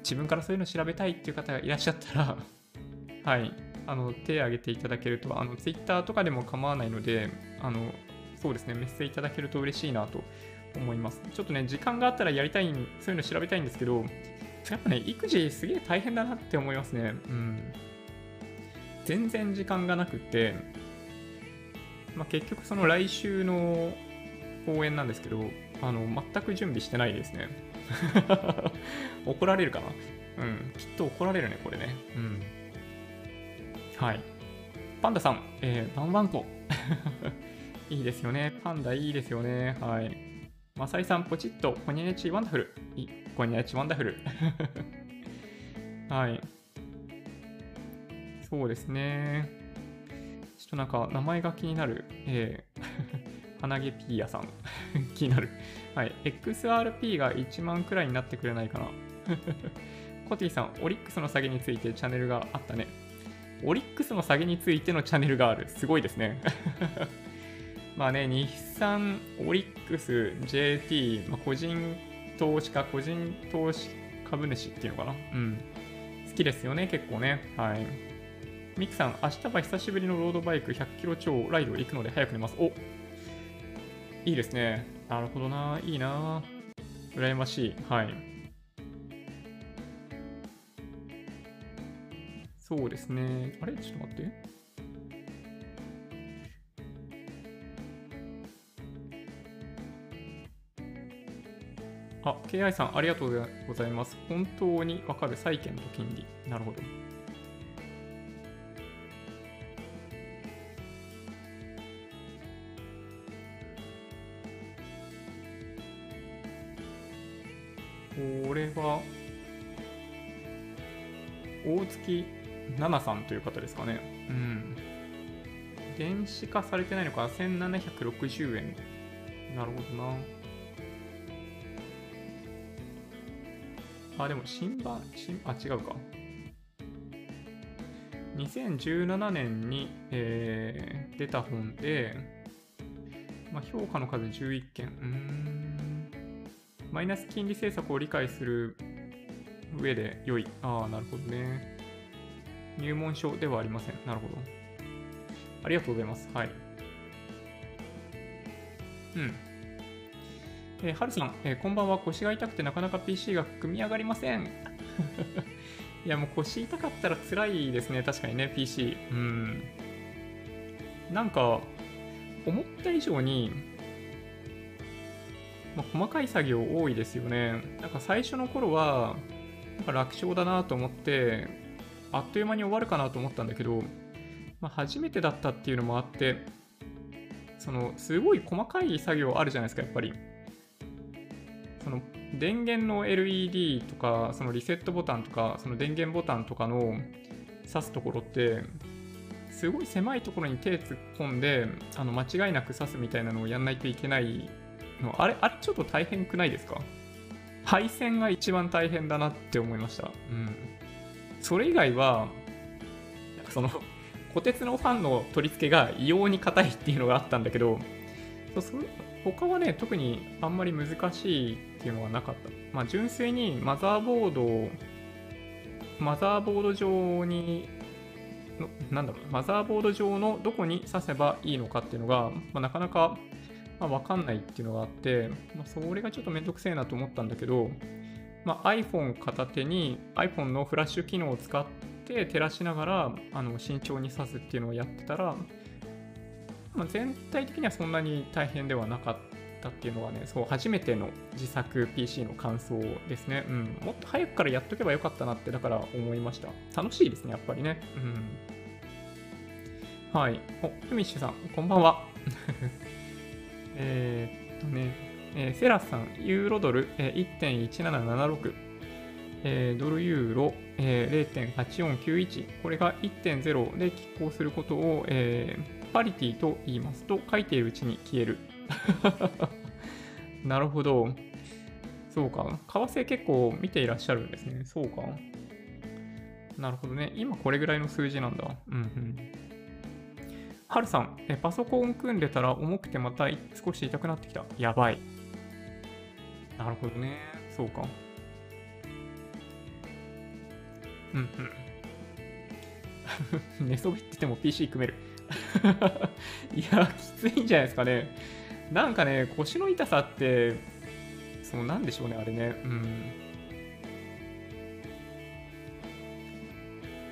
自分からそういうの調べたいっていう方がいらっしゃったら はい、あの、手を挙げていただけると、あの、Twitter とかでも構わないので、あの、そうですね、メッセージいただけると嬉しいなと思います。ちょっとね、時間があったらやりたい、そういうの調べたいんですけど、やっぱね、育児すげえ大変だなって思いますね。うん。全然時間がなくて、まあ、結局その来週の公演なんですけど、あの、全く準備してないですね。怒られるかな？うん、きっと怒られるね、これね。うん。はい。パンダさん、えー、バンバンコ。いいですよね。パンダいいですよね。はい。マサイさん、ポチッと、コニャネチワンダフル。いコニャネチワンダフル。はい。そうですね。ちょっとなんか名前が気になる。えー、鼻毛ピーヤさん。気になる。はい。XRP が1万くらいになってくれないかな。コティさん、オリックスの下げについてチャンネルがあったね。オリックスの下げについてのチャンネルがある。すごいですね。まあね、日産、オリックス、JT、まあ、個人投資家、個人投資株主っていうのかな。うん。好きですよね、結構ね。はい。ミクさん、明日は久しぶりのロードバイク100キロ超ライド行くので早く寝ます。おいいですね。なるほどな。いいな。羨ましい。はい。そうですね。あれ？ちょっと待って。あ、KI さん、ありがとうございます。本当にわかる債券と金利。なるほど。これは、大月奈々さんという方ですかね。うん。電子化されてないのか、1760円。なるほどな。あ、でも新版、新、あ、違うか。2017年に、えー、出た本で、まあ、評価の数11件。うん。マイナス金利政策を理解する上で良い。ああ、なるほどね。入門書ではありません。なるほど。ありがとうございます。はい。うん。えー、はるさん、えー、こんばんは。腰が痛くてなかなか PC が組み上がりません。いや、もう腰痛かったら辛いですね。確かにね、PC。うん。なんか、思った以上に、まあ、細かい作業多いですよね。なんか最初の頃は、なんか楽勝だなと思って、あっという間に終わるかなと思ったんだけど、まあ、初めてだったっていうのもあって、その、すごい細かい作業あるじゃないですか、やっぱり。その電源の LED とかそのリセットボタンとかその電源ボタンとかの挿すところってすごい狭いところに手突っ込んであの間違いなく挿すみたいなのをやんないといけないのあれあれちょっと大変くないですか？配線が一番大変だなって思いました。うん。それ以外は、なんかその、虎鉄のファンの取り付けが異様に硬いっていうのがあったんだけど、そ他はね、特にあんまり難しいっていうのはなかった。まあ、純粋にマザーボードを、マザーボード上に、なんだろう、マザーボード上のどこに挿せばいいのかっていうのが、まあ、なかなか、まあ、わかんないっていうのがあって、まあ、それがちょっとめんどくせえなと思ったんだけど、まあ、iPhone 片手に iPhone のフラッシュ機能を使って照らしながらあの慎重に挿すっていうのをやってたら、まあ、全体的にはそんなに大変ではなかったっていうのはね、そう、初めての自作 PC の感想ですね。うん。もっと早くからやっとけばよかったなって、だから思いました。楽しいですね、やっぱりね。うん。はい。お、ふみっしゅさん、こんばんは。えっとね、えー、セラスさん、ユーロドル、えー、1.1776、えー、ドルユーロ、えー、0.8491、これが1.0で拮抗することを、えー、パリティと言いますと、書いているうちに消える。なるほど。そうか。為替結構見ていらっしゃるんですね。そうか。なるほどね。今これぐらいの数字なんだ。うんうん。はるさんえ、パソコン組んでたら重くてまた少し痛くなってきた。やばい。なるほどね。そうか。うんうん。寝そべってても PC 組める。いや、きついんじゃないですかね。なんかね、腰の痛さって、そのなんでしょうね、あれね。うん。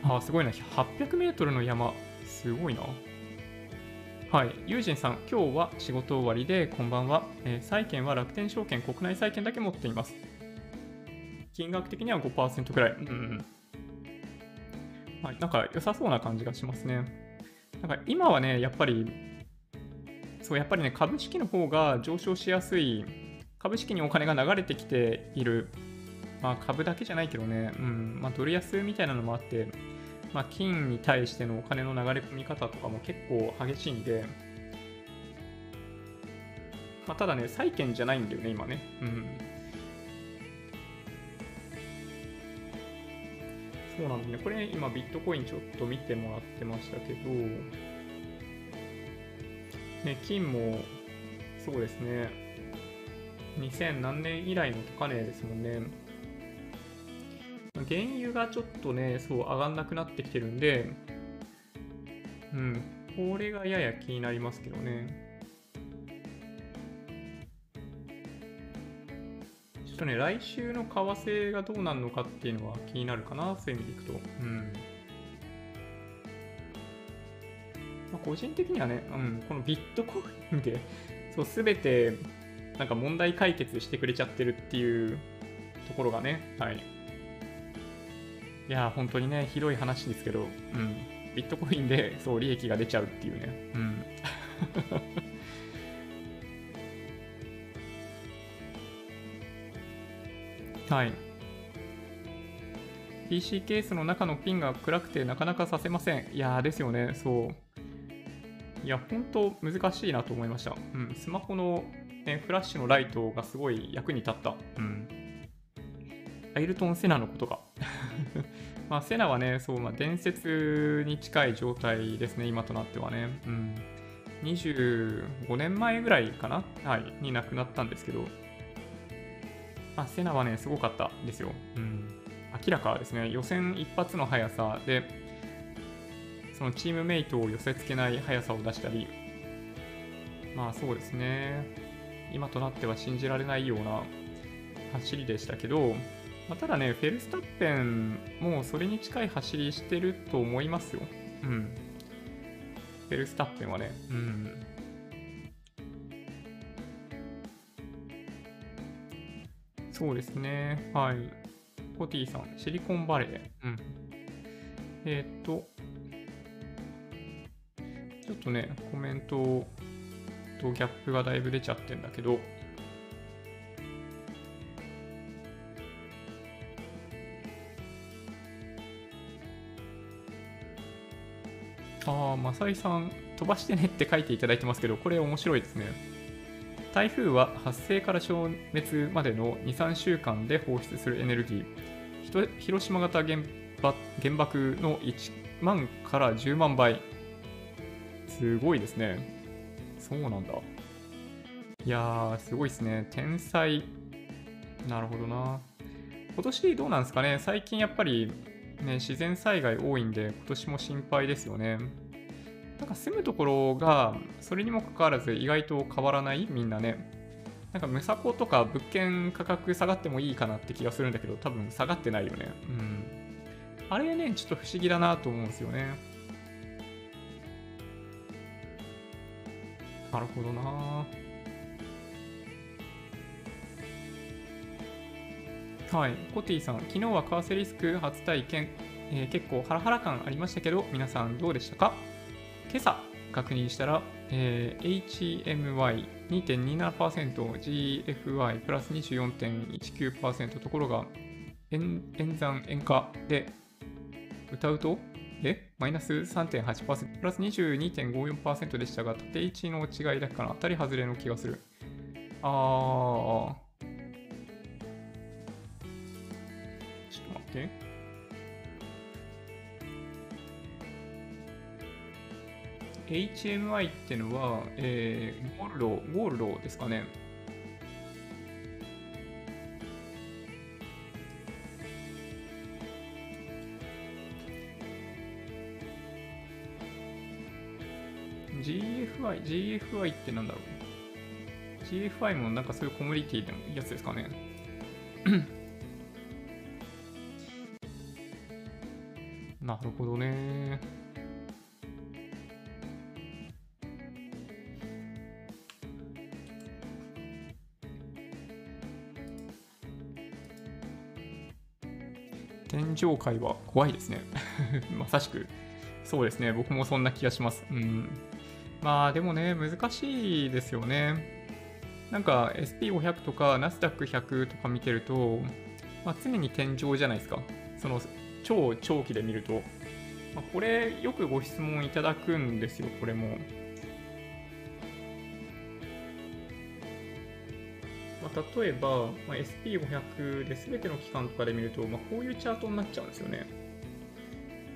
あ、すごいな。800メートルの山。すごいな。はい。ユージンさん、今日は仕事終わりで、こんばんは。えー、債券は楽天証券、国内債券だけ持っています。金額的には5%くらい。うん。はい。なんか良さそうな感じがしますね。なんか今はね、やっぱり、そう、やっぱりね、株式の方が上昇しやすい、株式にお金が流れてきている、まあ株だけじゃないけどね、うん、まあドル安みたいなのもあって、まあ金に対してのお金の流れ込み方とかも結構激しいんで、まあただね、債券じゃないんだよね、今ね。うん。そうなんでね。これ、今、ビットコインちょっと見てもらってましたけど、ね、金も、そうですね。2000何年以来の高値ですもんね。原油がちょっとね、そう、上がんなくなってきてるんで、うん、これがやや気になりますけどね。ちょっとね、来週の為替がどうなるのかっていうのは気になるかな、そういう意味でいくと。うん。まあ、個人的にはね、うん、このビットコインで、そう、すべて、なんか問題解決してくれちゃってるっていうところがね、はい。いやー、本当にね、ひどい話ですけど、うん。ビットコインで、そう、利益が出ちゃうっていうね。うん。はい。PC ケースの中のピンが暗くてなかなかさせません。いやーですよね、そう。いや、本当難しいなと思いました。うん、スマホの、ね、フラッシュのライトがすごい役に立った。うん。アイルトン・セナのことが。まあ、セナはね、そう、まあ、伝説に近い状態ですね、今となってはね。うん。25年前ぐらいかなはい、に亡くなったんですけど、まあ、セナはね、すごかったですよ。うん。明らかですね、予選一発の速さで、そのチームメイトを寄せ付けない速さを出したり、まあそうですね、今となっては信じられないような走りでしたけど、まあ、ただね、フェルスタッペンもそれに近い走りしてると思いますよ。うん。フェルスタッペンはね、うん。そうですね、はい。コティさん、シリコンバレー。うん。えーっと、ちょっとね、コメントとギャップがだいぶ出ちゃってんだけど、ああ、マサイさん、飛ばしてねって書いていただいてますけど、これ面白いですね。台風は発生から消滅までの2、3週間で放出するエネルギー。ひと広島型原爆原爆の1万から10万倍。すごいですね。そうなんだ。いや、すごいですね。天才。なるほどな。今年どうなんですかね最近やっぱり、ね、自然災害多いんで、今年も心配ですよね。なんか住むところが、それにもかかわらず意外と変わらない？みんなね。なんか、ムサコとか物件価格下がってもいいかなって気がするんだけど、多分下がってないよね。うん。あれね、ちょっと不思議だなと思うんですよね。なるほどなはい、コティさん、昨日は為替リスク初体験、えー結構ハラハラ感ありましたけど、皆さんどうでしたか？今朝確認したら、えー HMY2.27%、GFY プラス24.19%ところが演演算円価で歌うとえ？マイナス3.8%プラス22.54%でしたが縦位置の違いだけかな当たり外れの気がする。あー。て HMI ってのは、えー、ゴールド、ゴールドですかね。GFI、GFI ってなんだろう ?GFI もなんかそういうコミュニティのやつですかね。なるほどね。天上界は怖いですね。まさしく。そうですね。僕もそんな気がします。うん。まあでもね、難しいですよね。なんか SP500 とかナスダック100とか見てると、まあ、常に天井じゃないですか。その超長期で見ると。まあ、これよくご質問いただくんですよ、これも。まあ、例えば、まあ、SP500 で全ての期間とかで見ると、まあ、こういうチャートになっちゃうんですよね。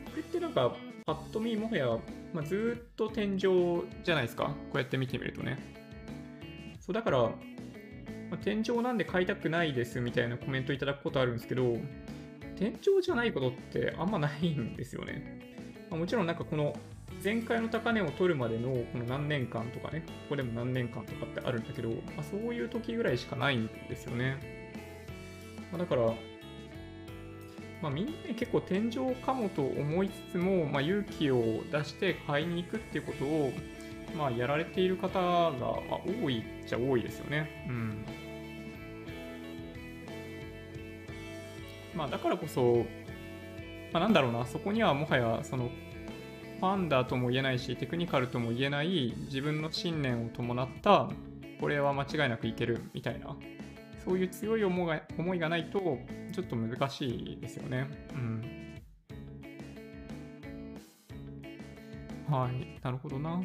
これってなんか、パッと見もはや、まあ、ずっと天井じゃないですか。こうやって見てみるとね。そうだから、まあ、天井なんで買いたくないですみたいなコメントいただくことあるんですけど、天井じゃないことってあんまないんですよね。まあ、もちろんなんかこの前回の高値を取るまでのこの何年間とかね、ここでも何年間とかってあるんだけど、まあ、そういう時ぐらいしかないんですよね。まだから、まあ、みんな結構天井かもと思いつつも、まあ、勇気を出して買いに行くっていうことを、まあ、やられている方が、多いっちゃ多いですよね。うん。まあ、だからこそ、まあ、なんだろうな、そこにはもはや、その、ファンダとも言えないし、テクニカルとも言えない自分の信念を伴った、これは間違いなくいけるみたいな、そういう強い思いが思いがないと、ちょっと難しいですよね。うん。はい、なるほどな。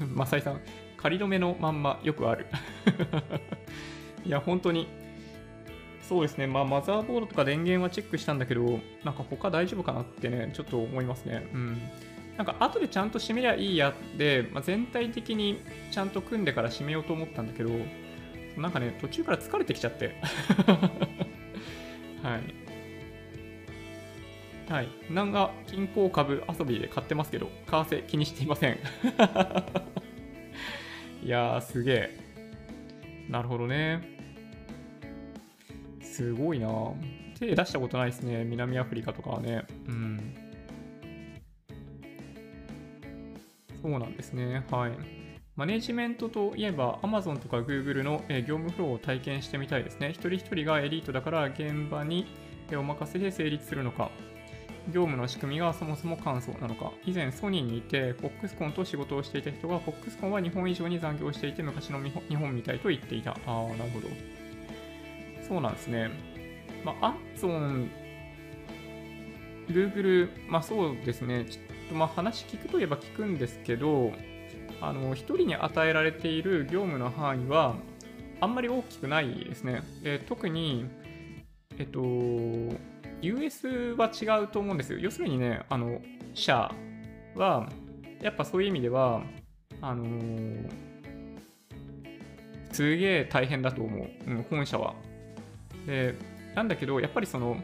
マサイさん、仮止めのまんまよくある。いや、本当に。そうですね、まあ、マザーボードとか電源はチェックしたんだけど、なんか他大丈夫かなってね、ちょっと思いますね。うん。なんか後でちゃんと締めりゃいいやで、まあ、全体的にちゃんと組んでから締めようと思ったんだけど、なんかね、途中から疲れてきちゃって。はい。はい。なんが均衡株遊びで買ってますけど、為替気にしていません。いやー、すげえ。なるほどね。すごいな手出したことないですね。南アフリカとかはね。うん。そうなんですね。はい。マネジメントといえば Amazon とか Google の業務フローを体験してみたいですね。一人一人がエリートだから現場にお任せで成立するのか。業務の仕組みがそもそも簡素なのか。以前ソニーにいて、Foxconn と仕事をしていた人が、Foxconn は日本以上に残業していて昔の日本みたいと言っていた。ああ、なるほど。そうなんですね。まあ、Amazon、Google、まあそうですね。ちょっとまあ話聞くといえば聞くんですけど、あの、一人に与えられている業務の範囲は、あんまり大きくないですね。で特に、えっと、US は違うと思うんですよ。要するにね、あの、社は、やっぱそういう意味では、あのーすげえ大変だと思う、うん、本社は。で、なんだけど、やっぱりその、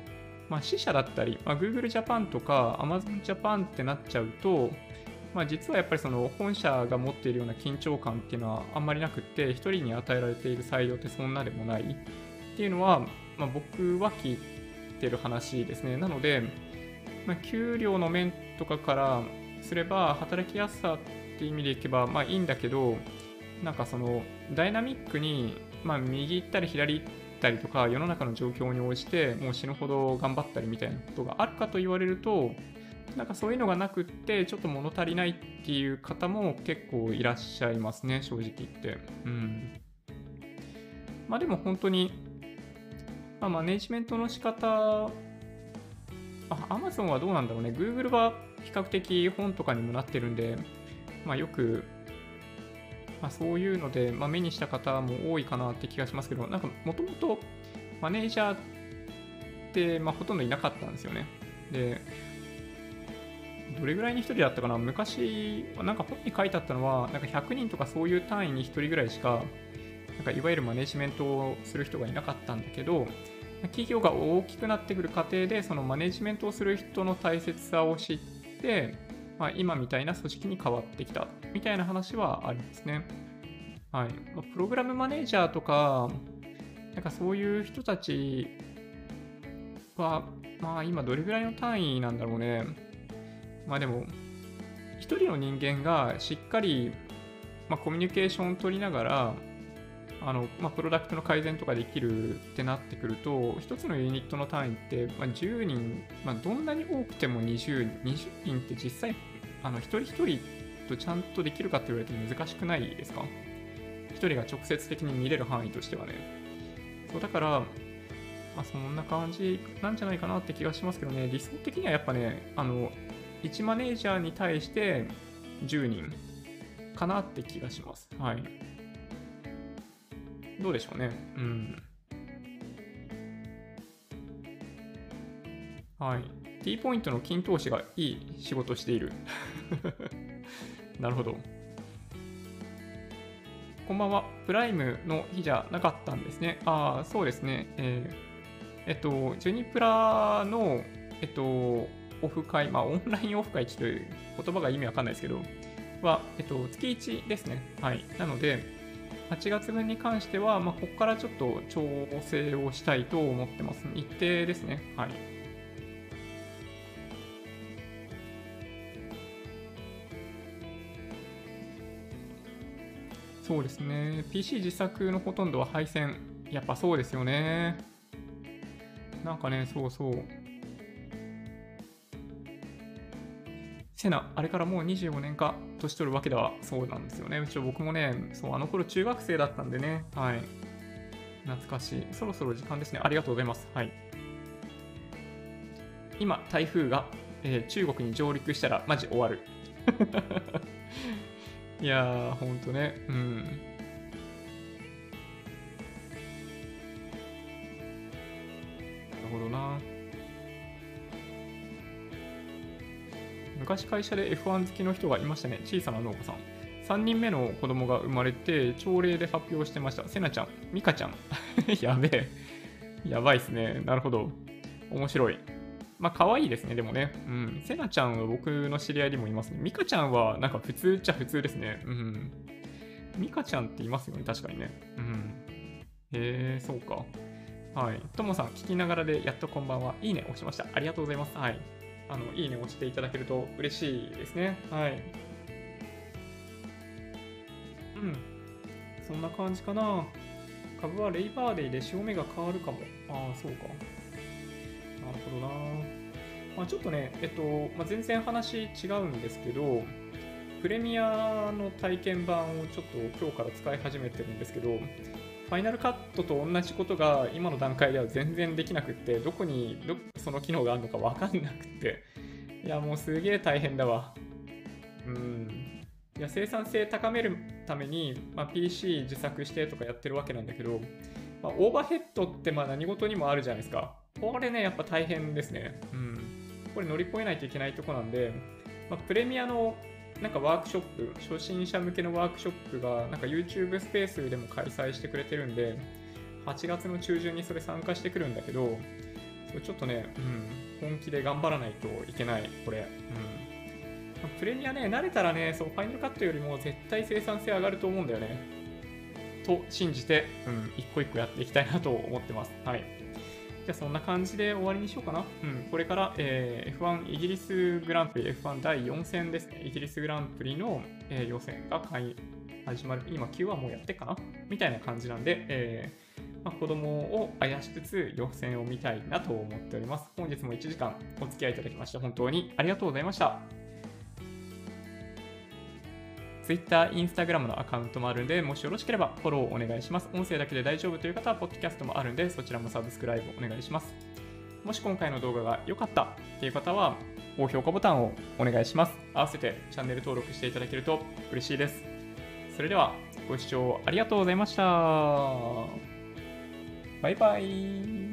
まあ、支社だったり、まあ、Google Japan とか Amazon Japan ってなっちゃうと、まあ、実はやっぱりその本社が持っているような緊張感っていうのはあんまりなくって、一人に与えられている採用ってそんなでもないっていうのは、まあ、僕は聞いてる話ですね。なので、まあ、給料の面とかからすれば、働きやすさっていう意味でいけば、まあいいんだけど、なんかそのダイナミックに、まあ、右行ったり左行ったりとか世の中の状況に応じてもう死ぬほど頑張ったりみたいなことがあるかと言われるとなんかそういうのがなくってちょっと物足りないっていう方も結構いらっしゃいますね正直言って。うん。まあでも本当に、まあ、マネジメントの仕方あ Amazon はどうなんだろうね。Google は比較的本とかにもなってるんでまあよくまあ、そういうので、まあ、目にした方も多いかなって気がしますけど、なんかもともとマネージャーって、まあ、ほとんどいなかったんですよね。で、どれぐらいに1人だったかな？昔、なんか本に書いてあったのは、なんか100人とかそういう単位に1人ぐらいしか、なんかいわゆるマネジメントをする人がいなかったんだけど、企業が大きくなってくる過程で、そのマネジメントをする人の大切さを知って、まあ、今みたいな組織に変わってきたみたいな話はありますね。はい。ま、プログラムマネージャーとか、なんかそういう人たちは、まあ今どれぐらいの単位なんだろうね。まあでも、一人の人間がしっかり、まあ、コミュニケーションを取りながら、あのまあ、プロダクトの改善とかできるってなってくると、一つのユニットの単位って、まあ、10人、まあ、どんなに多くても20人、20人って実際、あの一人一人とちゃんとできるかって言われて難しくないですか？一人が直接的に見れる範囲としてはね。そうだから、まあ、そんな感じなんじゃないかなって気がしますけどね、理想的にはやっぱね、あの、1マネージャーに対して10人かなって気がします。はい。どうでしょうね。うん。はい。T ポイントの均等詞がいい仕事している。なるほど。こんばんは。プライムの日じゃなかったんですね。ああ、そうですね。えー、えっと、ジュニプラの、えっと、オフ会、まあ、オンラインオフ会という言葉が意味わかんないですけど、は、えっと、月1ですね。はい。なので、8月分に関しては、まあ、ここからちょっと調整をしたいと思ってます。日程ですね。はい。そうですね。PC 自作のほとんどは配線。やっぱそうですよね。なんかね、そうそう。セナ、あれからもう25年か、年取るわけではそうなんですよね。うち僕もね、そう、あの頃中学生だったんでね、はい。懐かしい。そろそろ時間ですね。ありがとうございます。はい。今、台風が、えー、中国に上陸したら、マジ終わる。いやー、ほんとね、うん。なるほどな。昔会社で F1 好きの人がいましたね。小さな農家さん。3人目の子供が生まれて、朝礼で発表してました。せなちゃん、みかちゃん。やべえ。やばいっすね。なるほど。面白い。まあ、可愛いですね、でもね。うん。せなちゃんは僕の知り合いにもいますね。みかちゃんは、なんか普通っちゃ普通ですね。うん。みかちゃんっていますよね、確かにね。うん。へえ、そうか。はい。ともさん、聞きながらで、やっとこんばんは。いいね、押しました。ありがとうございます。はい。あの、いいね押していただけると嬉しいですね。はい。うん。そんな感じかな。株はレイバーデイで潮目が変わるかも。ああ、そうか。なるほどな。まあ、ちょっとね、えっと、まあ、全然話違うんですけど、プレミアの体験版をちょっと今日から使い始めてるんですけど、ファイナルカットと同じことが今の段階では全然できなくって、どこにどその機能があるのかわかんなくって、いや、もうすげえ大変だわ。うん。いや、生産性高めるために、まあ、PC 自作してとかやってるわけなんだけど、まあ、オーバーヘッドってまあ何事にもあるじゃないですか。これね、やっぱ大変ですね。うん。これ乗り越えないといけないとこなんで、まあ、プレミアのなんかワークショップ、初心者向けのワークショップが、なんか YouTube スペースでも開催してくれてるんで、8月の中旬にそれ参加してくるんだけど、それちょっとね、うん、本気で頑張らないといけない、これ。うん。プレミアね、慣れたらね、そう、ファイナルカットよりも絶対生産性上がると思うんだよね。と信じて、うん、一個一個やっていきたいなと思ってます。はい。じゃあそんな感じで終わりにしようかな。うん、これから、えー、F1 イギリスグランプリ、F1 第4戦ですね。イギリスグランプリの、えー、予選が開始まる。今 Q はもうやってかな？みたいな感じなんで、えーまあ、子供をあやしつつ予選を見たいなと思っております。本日も1時間お付き合いいただきまして本当にありがとうございました。Twitter、Instagram のアカウントもあるんで、もしよろしければフォローお願いします。音声だけで大丈夫という方は、ポッドキャストもあるんで、そちらもサブスクライブお願いします。もし今回の動画が良かったっていう方は、高評価ボタンをお願いします。合わせてチャンネル登録していただけると嬉しいです。それでは、ご視聴ありがとうございました。バイバイ。